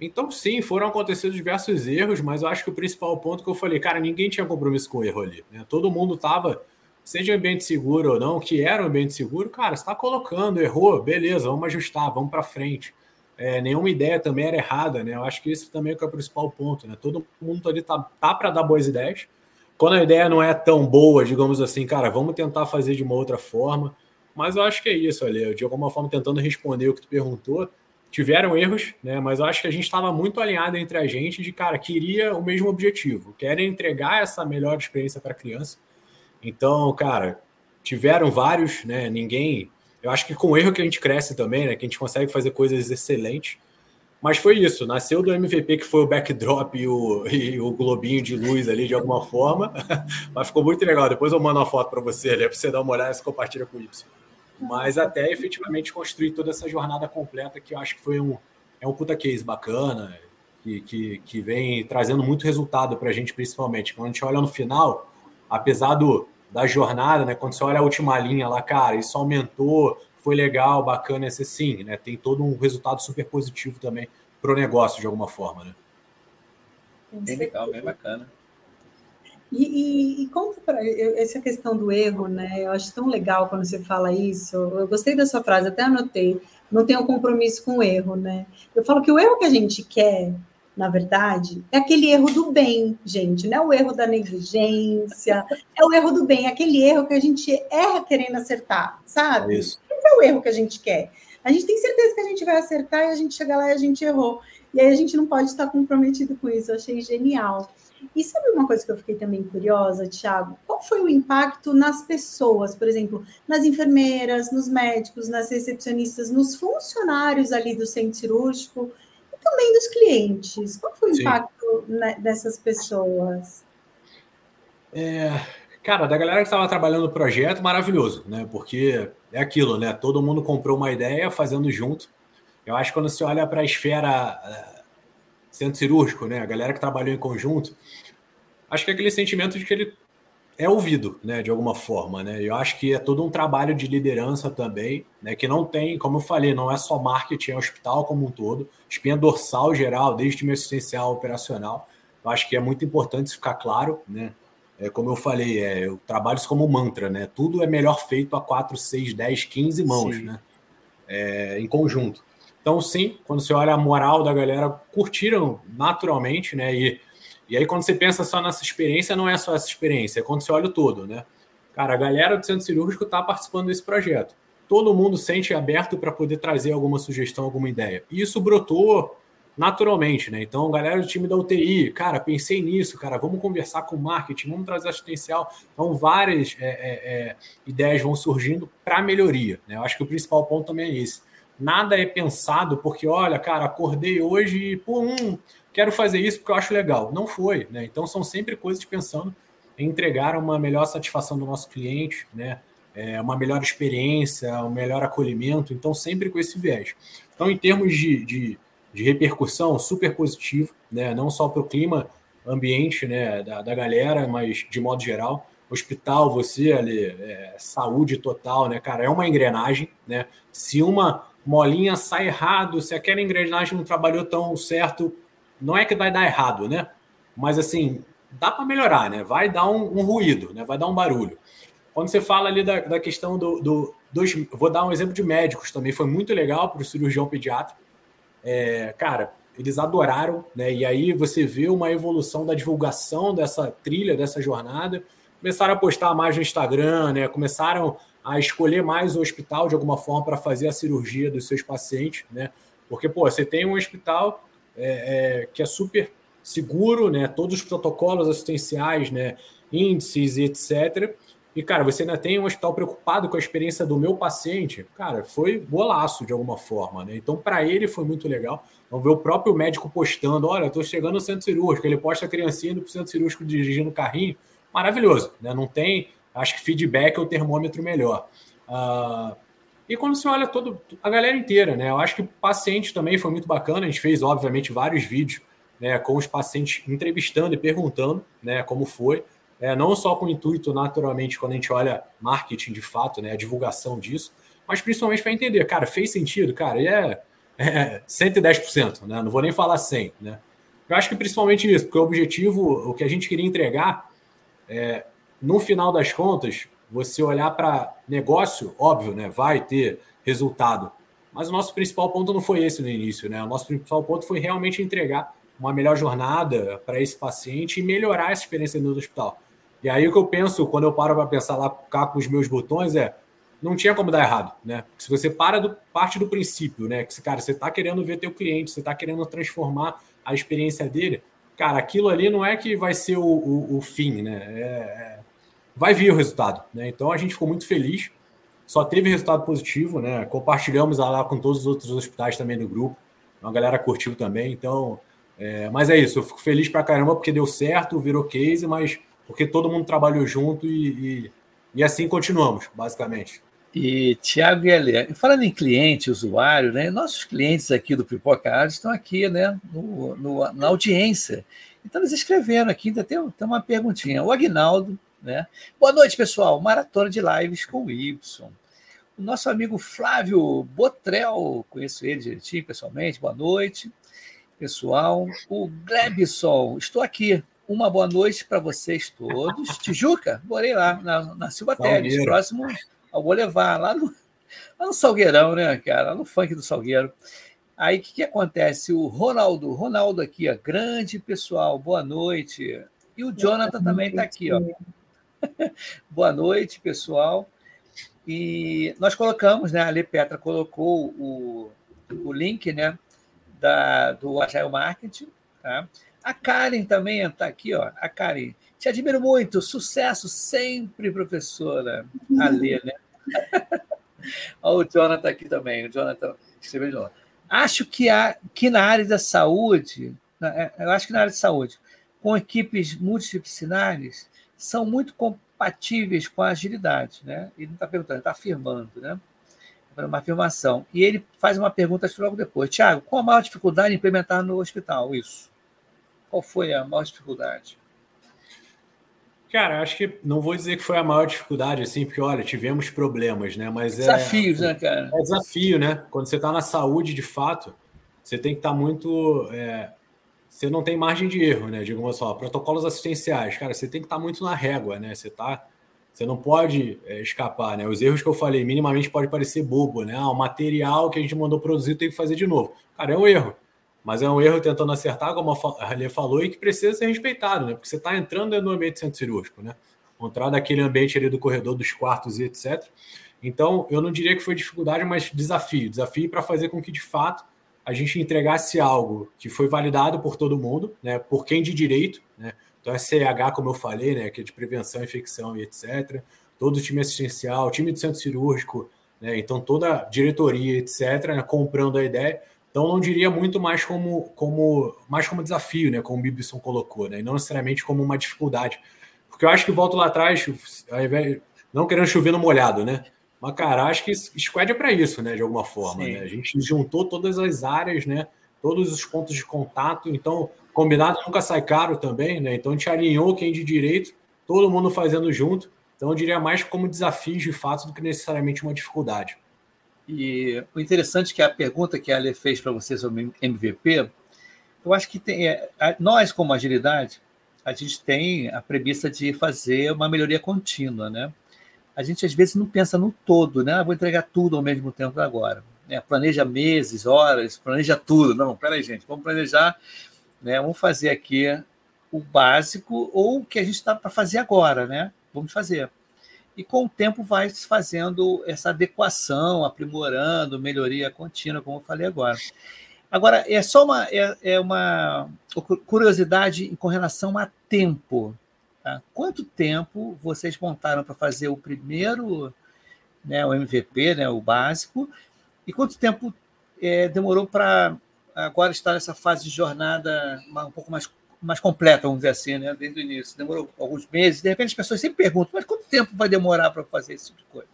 Então, sim, foram acontecendo diversos erros, mas eu acho que o principal ponto que eu falei, cara, ninguém tinha compromisso com o erro ali. Né? Todo mundo estava seja ambiente seguro ou não, que era um ambiente seguro, cara, está colocando, errou, beleza, vamos ajustar, vamos para frente. É, nenhuma ideia também era errada, né? Eu acho que isso também é, o principal ponto, né? Todo mundo ali tá, tá para dar boas ideias. Quando a ideia não é tão boa, digamos assim, cara, vamos tentar fazer de uma outra forma. Mas eu acho que é isso, ali, de alguma forma tentando responder o que tu perguntou. Tiveram erros, né? Mas eu acho que a gente estava muito alinhado entre a gente de, cara, queria o mesmo objetivo, querem entregar essa melhor experiência para a criança então, cara, tiveram vários, né? Ninguém. Eu acho que com o erro que a gente cresce também, né? Que a gente consegue fazer coisas excelentes. Mas foi isso, nasceu do MVP que foi o backdrop e o, e o globinho de luz ali de alguma forma. Mas ficou muito legal. Depois eu mando uma foto para você, né, para você dar uma olhada e compartilha com o Y. Mas até efetivamente construir toda essa jornada completa que eu acho que foi um, é um puta case bacana, que, que, que vem trazendo muito resultado para a gente, principalmente. Quando a gente olha no final, apesar do, da jornada, né? Quando você olha a última linha lá, cara, isso aumentou, foi legal, bacana, esse sim, né? Tem todo um resultado super positivo também para o negócio, de alguma forma, né? Bem legal, bem bacana. E, e, e conta para essa questão do erro, né? Eu acho tão legal quando você fala isso. Eu gostei da sua frase, até anotei. Não tenho compromisso com o erro, né? Eu falo que o erro que a gente quer na verdade, é aquele erro do bem, gente, não é o erro da negligência, é o erro do bem, é aquele erro que a gente erra querendo acertar, sabe? É isso. Esse é o erro que a gente quer. A gente tem certeza que a gente vai acertar e a gente chega lá e a gente errou. E aí a gente não pode estar comprometido com isso. Eu achei genial. E sabe uma coisa que eu fiquei também curiosa, Thiago? Qual foi o impacto nas pessoas, por exemplo, nas enfermeiras, nos médicos, nas recepcionistas, nos funcionários ali do centro cirúrgico? Também dos clientes. Qual foi o Sim. impacto né, dessas pessoas? É, cara, da galera que estava trabalhando no projeto, maravilhoso, né? Porque é aquilo, né? Todo mundo comprou uma ideia fazendo junto. Eu acho que quando você olha para a esfera uh, centro cirúrgico, né? A galera que trabalhou em conjunto, acho que é aquele sentimento de que ele é ouvido, né, de alguma forma, né? Eu acho que é todo um trabalho de liderança também, né, que não tem, como eu falei, não é só marketing, é o hospital como um todo, espinha dorsal geral, desde time assistencial operacional. Eu acho que é muito importante ficar claro, né? É, como eu falei, é, eu trabalho isso como mantra, né? Tudo é melhor feito a 4, 6, 10, 15 mãos, Sim. né? É, em conjunto. Então, sim, quando você olha a moral da galera, curtiram naturalmente, né? E, e aí, quando você pensa só nessa experiência, não é só essa experiência, é quando você olha o todo, né? Cara, a galera do centro cirúrgico está participando desse projeto. Todo mundo sente aberto para poder trazer alguma sugestão, alguma ideia. E isso brotou naturalmente, né? Então, galera do time da UTI, cara, pensei nisso, cara, vamos conversar com o marketing, vamos trazer assistencial. Então, várias é, é, é, ideias vão surgindo para melhoria, né? Eu acho que o principal ponto também é esse. Nada é pensado porque, olha, cara, acordei hoje e, pô, quero fazer isso porque eu acho legal. Não foi, né? Então, são sempre coisas pensando em entregar uma melhor satisfação do nosso cliente, né? É, uma melhor experiência, um melhor acolhimento, então sempre com esse viés. Então, em termos de, de de repercussão super positiva, né? não só para o clima ambiente né, da, da, galera, mas de modo geral. Hospital, você ali, é, saúde total, né, cara? É uma engrenagem, né? Se uma molinha sai errado, se aquela engrenagem não trabalhou tão certo, não é que vai dar errado, né? Mas assim, dá para melhorar, né? Vai dar um, um, ruído, né? Vai dar um barulho. Quando você fala ali da, da questão do, do dos, vou dar um exemplo de médicos também, foi muito legal para o cirurgião pediatra é, cara, eles adoraram, né? E aí você vê uma evolução da divulgação dessa trilha, dessa jornada. Começaram a postar mais no Instagram, né? Começaram a escolher mais o hospital de alguma forma para fazer a cirurgia dos seus pacientes, né? Porque, pô, você tem um hospital é, é, que é super seguro, né? Todos os protocolos assistenciais, né? Índices, etc. E, cara, você ainda tem um hospital preocupado com a experiência do meu paciente. Cara, foi golaço de alguma forma, né? Então, para ele foi muito legal. Então, ver o próprio médico postando: olha, estou chegando no centro cirúrgico. Ele posta a criancinha indo para o centro cirúrgico dirigindo o carrinho. Maravilhoso, né? Não tem, acho que feedback é o termômetro melhor. Uh, e quando você olha todo, a galera inteira, né? Eu acho que o paciente também foi muito bacana. A gente fez, obviamente, vários vídeos né, com os pacientes entrevistando e perguntando né, como foi é, não só com o intuito, naturalmente, quando a gente olha marketing de fato, né, a divulgação disso, mas principalmente para entender, cara, fez sentido, cara, e é, é 110%, né? Não vou nem falar 100, né? Eu acho que principalmente isso, porque o objetivo, o que a gente queria entregar, é, no final das contas, você olhar para negócio, óbvio, né? Vai ter resultado. Mas o nosso principal ponto não foi esse no início, né? O nosso principal ponto foi realmente entregar uma melhor jornada para esse paciente e melhorar essa experiência no hospital. E aí o que eu penso, quando eu paro para pensar lá cá com os meus botões, é não tinha como dar errado, né? Se você para do parte do princípio, né? Que, cara, você está querendo ver teu cliente, você está querendo transformar a experiência dele, cara, aquilo ali não é que vai ser o, o, o fim, né? É, é, vai vir o resultado, né? Então a gente ficou muito feliz, só teve resultado positivo, né? Compartilhamos lá com todos os outros hospitais também do grupo, a galera curtiu também, então. É, mas é isso, eu fico feliz pra caramba porque deu certo, virou case, mas porque todo mundo trabalhou junto e, e, e assim continuamos, basicamente. E Tiago e Helena, falando em cliente, usuário, né? Nossos clientes aqui do Pipoca estão aqui, né? No, no, na audiência. Então eles escreveram aqui, ainda tem, tem uma perguntinha. O Agnaldo, né? Boa noite, pessoal. Maratona de lives com o Y. O nosso amigo Flávio Botrel, conheço ele direitinho pessoalmente. Boa noite, pessoal. O Glebson, estou aqui uma boa noite para vocês todos. Tijuca, morei lá, na, na Silva Teles, próximo ao vou levar, lá no, lá no Salgueirão, né, cara? Lá no funk do Salgueiro. Aí o que, que acontece? O Ronaldo, Ronaldo aqui, ó, grande pessoal, boa noite. E o Jonathan também está aqui, ó. boa noite, pessoal. E nós colocamos, né? A Ale Petra colocou o, o link, né? Da, do Agile Marketing, tá? A Karen também está aqui, ó. A Karen, te admiro muito, sucesso sempre, professora. A ler, né? o Jonathan aqui também, o Jonathan escreveu de novo. Acho que, há, que na área da saúde, é, eu acho que na área de saúde, com equipes multidisciplinares, são muito compatíveis com a agilidade, né? Ele não está perguntando, ele está afirmando, né? Uma afirmação. E ele faz uma pergunta logo depois. Tiago, qual a maior dificuldade em implementar no hospital isso? Qual foi a maior dificuldade? Cara, acho que não vou dizer que foi a maior dificuldade, assim, porque, olha, tivemos problemas, né? Mas Desafios, é, né, cara? É desafio, né? Quando você está na saúde, de fato, você tem que estar tá muito. É, você não tem margem de erro, né? Digamos só, protocolos assistenciais, cara, você tem que estar tá muito na régua, né? Você tá. Você não pode é, escapar, né? Os erros que eu falei, minimamente pode parecer bobo, né? Ah, o material que a gente mandou produzir tem que fazer de novo. Cara, é um erro. Mas é um erro tentando acertar, como a Lê falou, e que precisa ser respeitado, né? Porque você está entrando no ambiente centro cirúrgico, né? Entrar daquele ambiente ali do corredor dos quartos e etc. Então, eu não diria que foi dificuldade, mas desafio. Desafio para fazer com que, de fato, a gente entregasse algo que foi validado por todo mundo, né? Por quem de direito, né? Então, é CH, como eu falei, né? Que é de prevenção, infecção e etc. Todo o time assistencial, time do centro cirúrgico, né? Então, toda a diretoria, etc., né? comprando a ideia. Então, não diria muito mais como, como, mais como desafio, né? Como o Bibson colocou, né? E não necessariamente como uma dificuldade. Porque eu acho que volto lá atrás, não querendo chover no molhado, né? Mas, cara, acho que Squad é para isso, né? De alguma forma. Né? A gente juntou todas as áreas, né? Todos os pontos de contato. Então, combinado nunca sai caro também, né? Então, a gente alinhou quem de direito, todo mundo fazendo junto. Então, eu diria mais como desafio de fato do que necessariamente uma dificuldade. E o interessante é que a pergunta que a Ale fez para você sobre MVP, eu acho que tem, é, nós, como agilidade, a gente tem a premissa de fazer uma melhoria contínua, né? A gente às vezes não pensa no todo, né? Ah, vou entregar tudo ao mesmo tempo agora. Né? Planeja meses, horas, planeja tudo. Não, peraí, gente, vamos planejar, né? Vamos fazer aqui o básico ou o que a gente está para fazer agora, né? Vamos fazer. E com o tempo vai se fazendo essa adequação, aprimorando, melhoria contínua, como eu falei agora. Agora, é só uma, é, é uma curiosidade com relação a tempo. Tá? Quanto tempo vocês montaram para fazer o primeiro, né, o MVP, né, o básico, e quanto tempo é, demorou para agora estar nessa fase de jornada um pouco mais, mais completa, vamos dizer assim, né, desde o início? Demorou alguns meses. De repente as pessoas sempre perguntam, mas quanto tempo vai demorar para fazer esse tipo de coisa?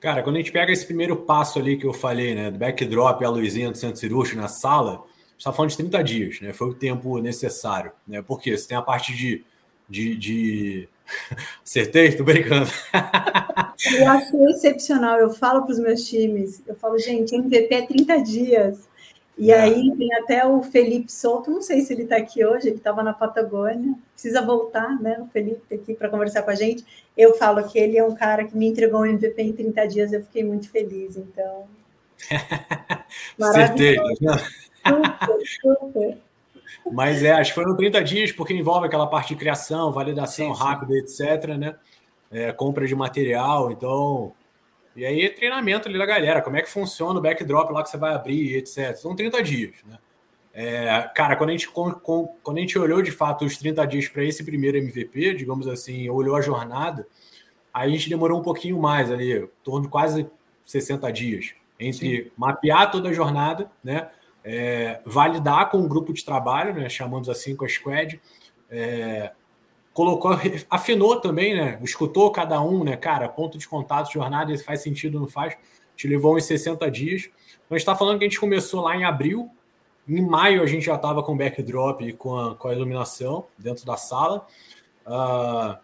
Cara, quando a gente pega esse primeiro passo ali que eu falei, né, do backdrop a luzinha do centro cirúrgico na sala, está falando de 30 dias, né? Foi o tempo necessário, né? Porque você tem a parte de. De, de... Acertei? Tô brincando. eu acho excepcional. Eu falo para os meus times, eu falo, gente, MVP é 30 dias. E é. aí tem até o Felipe Souto, não sei se ele está aqui hoje, ele estava na Patagônia, precisa voltar, né, o Felipe aqui para conversar com a gente. Eu falo que ele é um cara que me entregou um MVP em 30 dias, eu fiquei muito feliz, então. Certeza. Super, super. Mas é, acho que foram 30 dias, porque envolve aquela parte de criação, validação sim, sim. rápida, etc., né? É, compra de material, então e aí treinamento ali da galera, como é que funciona o backdrop lá que você vai abrir, etc. São 30 dias, né? É, cara, quando a, gente, quando a gente olhou de fato os 30 dias para esse primeiro MVP, digamos assim, olhou a jornada, aí a gente demorou um pouquinho mais ali, em torno de quase 60 dias, entre Sim. mapear toda a jornada, né? É, validar com o grupo de trabalho, né? Chamamos assim com a squad, é, colocou, afinou também, né? Escutou cada um, né? Cara, ponto de contato, jornada, faz sentido, não faz? Te levou uns 60 dias. Então, a gente está falando que a gente começou lá em abril. Em maio a gente já estava com backdrop e com a, com a iluminação dentro da sala. Uh,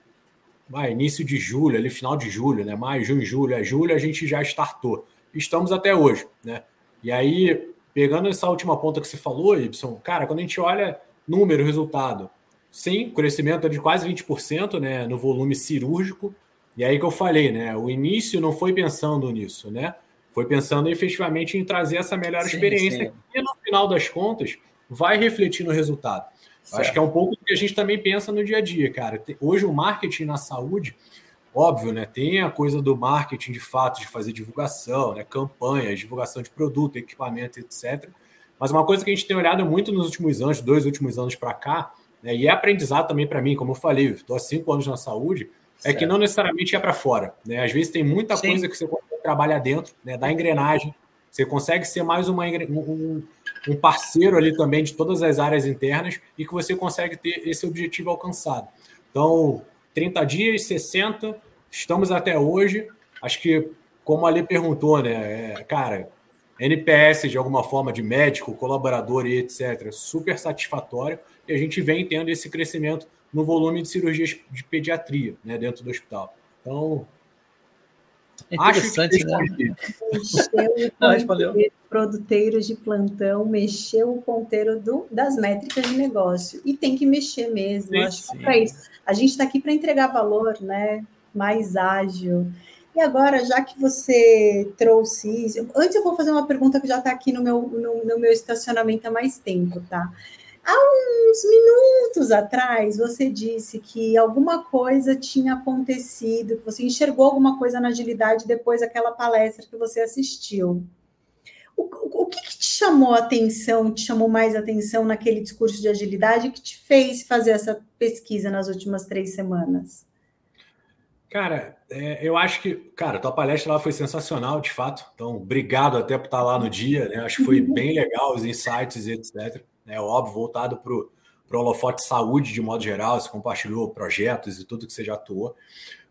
início de julho, ali final de julho, né? Maio, junho, julho, é julho, a gente já startou. Estamos até hoje, né? E aí, pegando essa última ponta que você falou, Y, cara, quando a gente olha número, resultado, Sim, crescimento de quase 20% né, no volume cirúrgico. E aí que eu falei, né? O início não foi pensando nisso, né? Foi pensando efetivamente em trazer essa melhor sim, experiência sim. e no final das contas vai refletir no resultado. Acho que é um pouco do que a gente também pensa no dia a dia, cara. Hoje o marketing na saúde, óbvio, né? Tem a coisa do marketing de fato, de fazer divulgação, né? Campanhas, divulgação de produto, equipamento, etc. Mas uma coisa que a gente tem olhado muito nos últimos anos, dois últimos anos para cá, né, e é aprendizado também para mim, como eu falei, estou há cinco anos na saúde, certo. é que não necessariamente é para fora. Né? Às vezes tem muita Sim. coisa que você consegue trabalhar dentro, né, da engrenagem, você consegue ser mais uma, um, um parceiro ali também de todas as áreas internas e que você consegue ter esse objetivo alcançado. Então, 30 dias, 60, estamos até hoje. Acho que, como Ali perguntou, né, é, cara, NPS de alguma forma de médico, colaborador e etc., super satisfatório e a gente vem tendo esse crescimento no volume de cirurgias de pediatria né, dentro do hospital. Então, é interessante, né? Mexeu o produteiros de plantão, mexeu o ponteiro do, das métricas de negócio. E tem que mexer mesmo. Sim, acho que é para isso. A gente está aqui para entregar valor, né? mais ágil. E agora, já que você trouxe isso, antes eu vou fazer uma pergunta que já está aqui no meu, no, no, meu estacionamento há mais tempo, tá? Há uns minutos atrás, você disse que alguma coisa tinha acontecido, que você enxergou alguma coisa na agilidade depois daquela palestra que você assistiu. O, o, o que, que, te chamou a atenção, te chamou mais atenção naquele discurso de agilidade que te fez fazer essa pesquisa nas últimas três semanas? Cara, é, eu acho que, cara, tua palestra lá foi sensacional, de fato. Então, obrigado até por estar lá no dia, né? Acho que foi bem legal os insights e etc. É óbvio, voltado para o holofote saúde de modo geral, você compartilhou projetos e tudo que você já atuou.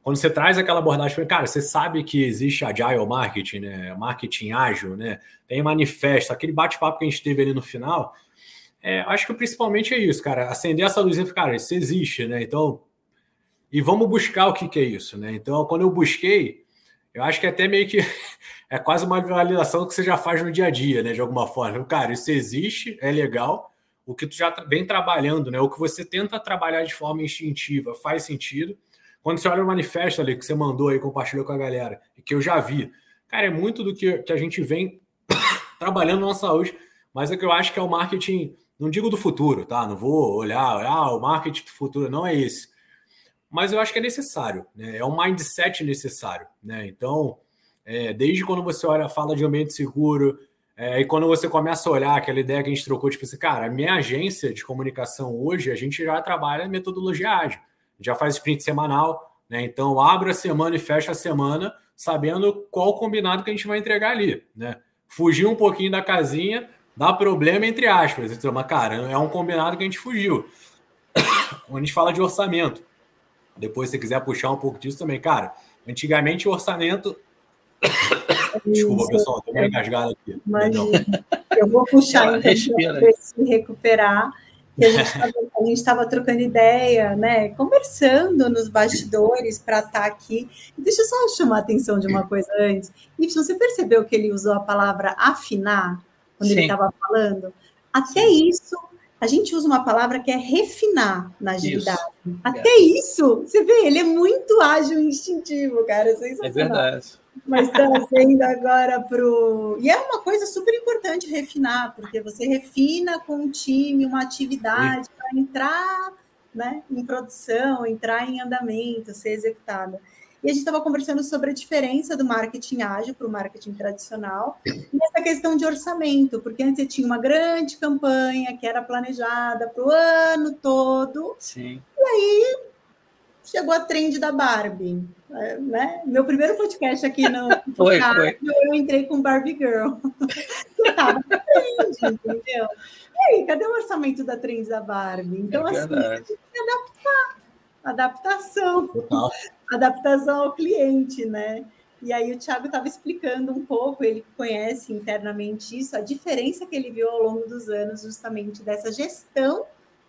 Quando você traz aquela abordagem, cara, você sabe que existe agile marketing, né? Marketing ágil, né? Tem manifesto, aquele bate-papo que a gente teve ali no final. É, acho que principalmente é isso, cara. Acender essa luzinha, cara, isso existe, né? Então, e vamos buscar o que, que é isso, né? Então, quando eu busquei, eu acho que é até meio que é quase uma validação que você já faz no dia a dia, né? De alguma forma. Cara, isso existe, é legal. O que tu já vem trabalhando, né? O que você tenta trabalhar de forma instintiva faz sentido. Quando você olha o manifesto ali que você mandou aí, compartilhou com a galera, e que eu já vi, cara, é muito do que, que a gente vem trabalhando na saúde, mas é que eu acho que é o marketing, não digo do futuro, tá? Não vou olhar, ah, o marketing do futuro, não é esse mas eu acho que é necessário, né? é um mindset necessário. Né? Então, é, desde quando você olha, fala de ambiente seguro, é, e quando você começa a olhar aquela ideia que a gente trocou, tipo assim, cara, a minha agência de comunicação hoje, a gente já trabalha metodologia ágil, já faz sprint semanal, né? Então, abre a semana e fecha a semana, sabendo qual combinado que a gente vai entregar ali, né? Fugir um pouquinho da casinha dá problema, entre aspas. Então, mas, cara, é um combinado que a gente fugiu. Quando a gente fala de orçamento, depois, se quiser puxar um pouco disso também, cara. Antigamente o orçamento. Desculpa, pessoal, tô meio engasgado aqui. Imagina. Eu vou puxar então para se recuperar. a gente estava trocando ideia, né? Conversando nos bastidores para estar tá aqui. Deixa eu só chamar a atenção de uma coisa antes. Y, você percebeu que ele usou a palavra afinar quando Sim. ele estava falando? Até Sim. isso a gente usa uma palavra que é refinar na agilidade. Isso. Até é. isso, você vê, ele é muito ágil e instintivo, cara. É, é verdade. Mas trazendo agora para o. E é uma coisa super importante refinar, porque você refina com o time uma atividade para entrar né, em produção, entrar em andamento, ser executada. E a gente estava conversando sobre a diferença do marketing ágil para o marketing tradicional e essa questão de orçamento, porque antes você tinha uma grande campanha que era planejada para o ano todo. Sim. E aí chegou a trend da Barbie. É, né? Meu primeiro podcast aqui no foi, foi. eu entrei com Barbie Girl. Trend, entendeu? E aí, cadê o orçamento da trend da Barbie? Então, é assim, a gente tem que adaptar. Adaptação. Total adaptação ao cliente, né? E aí o Thiago estava explicando um pouco, ele conhece internamente isso, a diferença que ele viu ao longo dos anos, justamente dessa gestão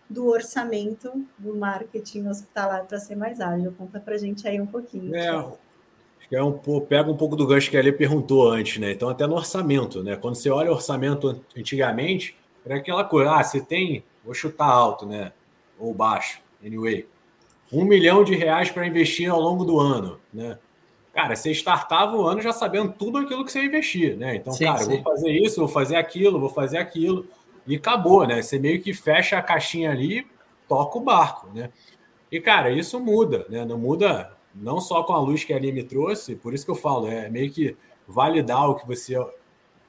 do orçamento do marketing hospitalar para ser mais ágil. Conta para a gente aí um pouquinho. É, acho que é um, pega um pouco do gancho que a perguntou antes, né? Então, até no orçamento, né? Quando você olha o orçamento antigamente, era aquela coisa, ah, você tem, vou chutar alto, né? Ou baixo, anyway um milhão de reais para investir ao longo do ano, né? Cara, você startava o ano já sabendo tudo aquilo que você ia investir, né? Então, sim, cara, sim. vou fazer isso, vou fazer aquilo, vou fazer aquilo, e acabou, né? Você meio que fecha a caixinha ali, toca o barco, né? E, cara, isso muda, né? Não muda não só com a luz que a Ali me trouxe, por isso que eu falo, é meio que validar o que você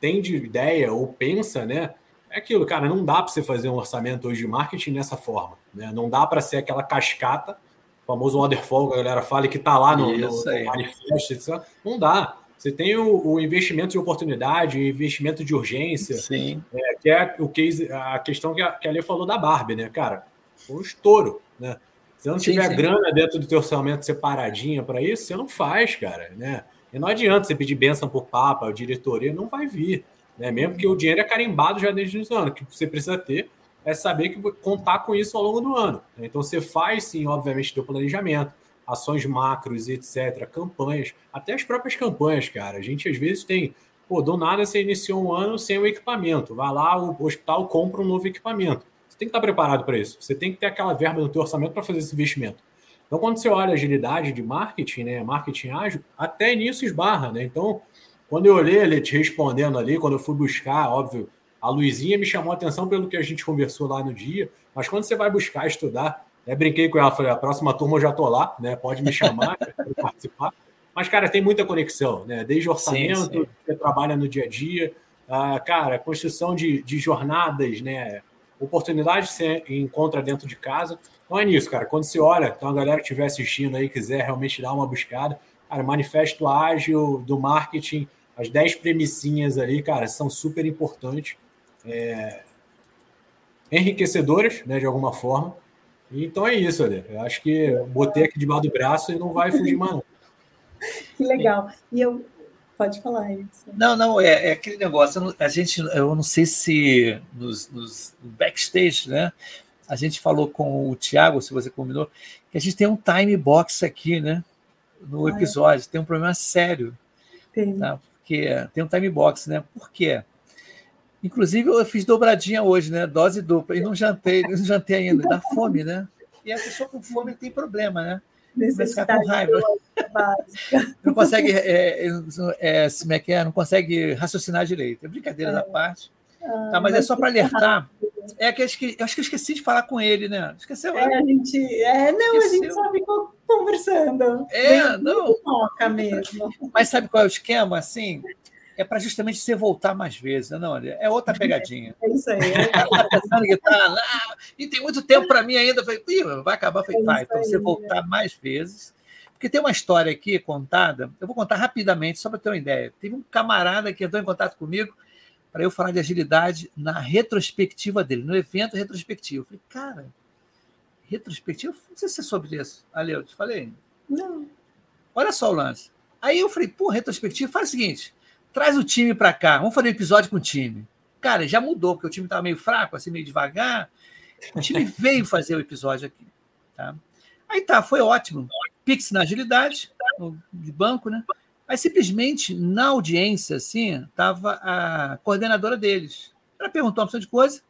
tem de ideia ou pensa, né? É aquilo, cara, não dá para você fazer um orçamento hoje de marketing nessa forma, né? Não dá para ser aquela cascata famoso waterfall que a galera fala que está lá no, no, no manifesto, não dá. Você tem o, o, investimento de oportunidade, o investimento de urgência, Sim. É, que é o case, a questão que a, que a Lê falou da Barbie, né, cara? Um estouro, né? Se não tiver sim, grana dentro do teu orçamento separadinha para isso, você não faz, cara, né? E não adianta você pedir benção por papa, diretoria, não vai vir, né? Mesmo que o dinheiro é carimbado já desde os anos, que você precisa ter é saber que contar com isso ao longo do ano. Né? Então você faz sim, obviamente, teu planejamento, ações macros, etc., campanhas, até as próprias campanhas, cara. A gente às vezes tem, pô, do nada você iniciou um ano sem o equipamento, vai lá, o hospital compra um novo equipamento. Você tem que estar preparado para isso. Você tem que ter aquela verba no teu orçamento para fazer esse investimento. Então, quando você olha agilidade de marketing, né, marketing ágil, até nisso esbarra, né? Então, quando eu olhei ele te respondendo ali, quando eu fui buscar, óbvio, a Luizinha me chamou a atenção pelo que a gente conversou lá no dia, mas quando você vai buscar estudar, né, brinquei com ela, falei, a próxima turma eu já tô lá, né? Pode me chamar para participar. Mas, cara, tem muita conexão, né? Desde orçamento, sim, sim. você trabalha no dia a dia, uh, cara, construção de, de jornadas, né? Oportunidade você encontra dentro de casa. Então é nisso, cara. Quando você olha, então a galera que estiver assistindo aí, quiser realmente dar uma buscada, cara, manifesto ágil do marketing, as 10 premissinhas ali, cara, são super importantes. É... Enriquecedoras, né, de alguma forma. Então é isso, ali. Eu acho que botei aqui debaixo do braço e não vai fugir mais. Não. Que legal. E eu. Pode falar isso. Não, não, é, é aquele negócio. a gente, eu não sei se nos, nos backstage, né? A gente falou com o Tiago, se você combinou, que a gente tem um time box aqui, né? No episódio. Ah, é. Tem um problema sério. Tem. Tá? Porque tem um time box, né? Por quê? Inclusive, eu fiz dobradinha hoje, né? Dose dupla. E não jantei, não jantei ainda. Dá fome, né? E a pessoa com fome tem problema, né? necessidade com raiva. não consegue, é, é, é, como é que é? Não consegue raciocinar direito. É brincadeira é. da parte. Ah, tá, mas é só para alertar. É que, acho que eu acho que eu esqueci de falar com ele, né? Esqueceu? É, a gente. É, não, Esqueceu. a gente só ficou conversando. É, não. Toca mesmo. Mas sabe qual é o esquema? Assim, é para justamente você voltar mais vezes. Né? Não, é outra pegadinha. É isso aí. Tá pensando que tá lá, e tem muito tempo para mim ainda. falei, vai acabar. falei, é vai, então você voltar mais vezes. Porque tem uma história aqui contada, eu vou contar rapidamente, só para ter uma ideia. Teve um camarada que entrou em contato comigo para eu falar de agilidade na retrospectiva dele, no evento retrospectivo. Eu falei, cara, retrospectiva? Não sei se é sobre isso. Ali, eu te falei. Não. Olha só o lance. Aí eu falei, pô, retrospectiva, faz o seguinte: Traz o time para cá, vamos fazer um episódio com o time. Cara, já mudou, porque o time estava meio fraco, assim, meio devagar. O time veio fazer o episódio aqui. Tá? Aí tá, foi ótimo. Pix na agilidade, de banco, né? Aí simplesmente na audiência, assim, estava a coordenadora deles. Ela perguntou uma opção de coisa.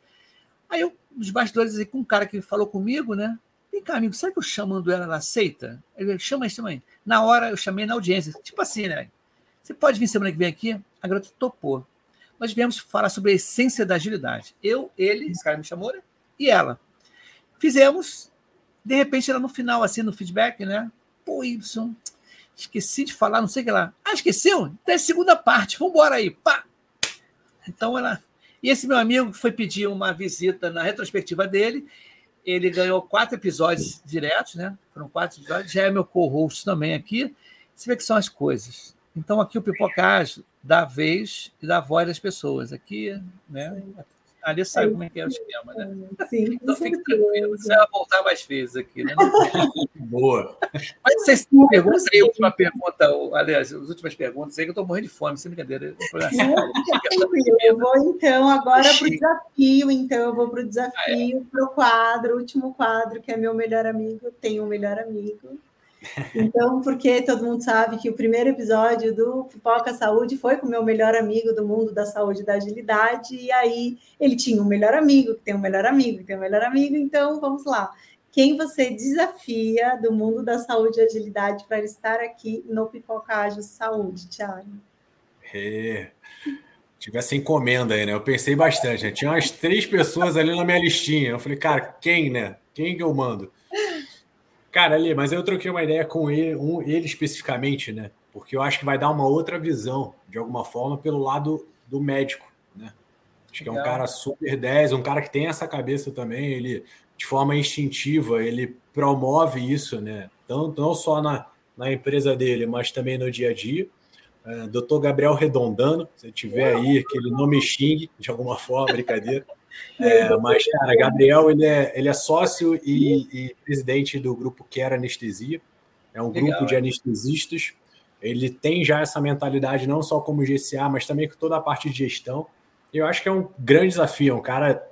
Aí eu, os bastidores, assim, com um cara que falou comigo, né? Vem cá, amigo, será que eu chamando ela, ela aceita? Ele chama aí, chama aí. Na hora eu chamei na audiência. Tipo assim, né? Você pode vir semana que vem aqui? A garota topou. Nós viemos falar sobre a essência da agilidade. Eu, ele, esse cara me chamou, né? E ela. Fizemos. De repente, ela no final, assim, no feedback, né? Pô, Y, esqueci de falar, não sei o que lá. Ah, esqueceu? Tem segunda parte, vamos embora aí. Pá! Então ela. E esse meu amigo foi pedir uma visita na retrospectiva dele. Ele ganhou quatro episódios diretos, né? Foram quatro episódios. Já é meu co-host também aqui. Você vê que são as coisas. Então, aqui o pipocagem dá vez e dá voz às pessoas. Aqui, né? Ali sabe como é que é o esquema, né? Sim, então fique tranquilo, você vai voltar mais vezes aqui, né? Boa. Mas vocês têm perguntas aí, última pergunta, aliás, as últimas perguntas aí, que eu estou morrendo de fome, sem brincadeira. Eu vou então agora para o desafio, então eu vou para o desafio, ah, é. para o quadro, o último quadro, que é meu melhor amigo, tenho um melhor amigo. Então, porque todo mundo sabe que o primeiro episódio do Pipoca Saúde foi com o meu melhor amigo do mundo da saúde e da agilidade, e aí ele tinha um melhor amigo, que tem um melhor amigo, que tem um melhor amigo, então vamos lá. Quem você desafia do mundo da saúde e agilidade para estar aqui no Pipoca Ágil Saúde, Thiago? É. Tivesse encomenda aí, né? Eu pensei bastante. Né? Tinha umas três pessoas ali na minha listinha. Eu falei, cara, quem, né? Quem que eu mando? Cara, ali, mas eu troquei uma ideia com ele, um, ele especificamente, né? Porque eu acho que vai dar uma outra visão, de alguma forma, pelo lado do médico, né? Acho que é um cara super 10, um cara que tem essa cabeça também, ele, de forma instintiva, ele promove isso, né? Não, não só na, na empresa dele, mas também no dia a dia. Uh, Dr. Gabriel Redondano, se tiver aí, aquele nome xingue, de alguma forma, brincadeira. É, mas, cara, Gabriel, ele é, ele é sócio e, e presidente do grupo Quer Anestesia. É um Legal, grupo de anestesistas. Ele tem já essa mentalidade, não só como GCA, mas também com toda a parte de gestão. Eu acho que é um grande desafio. É um cara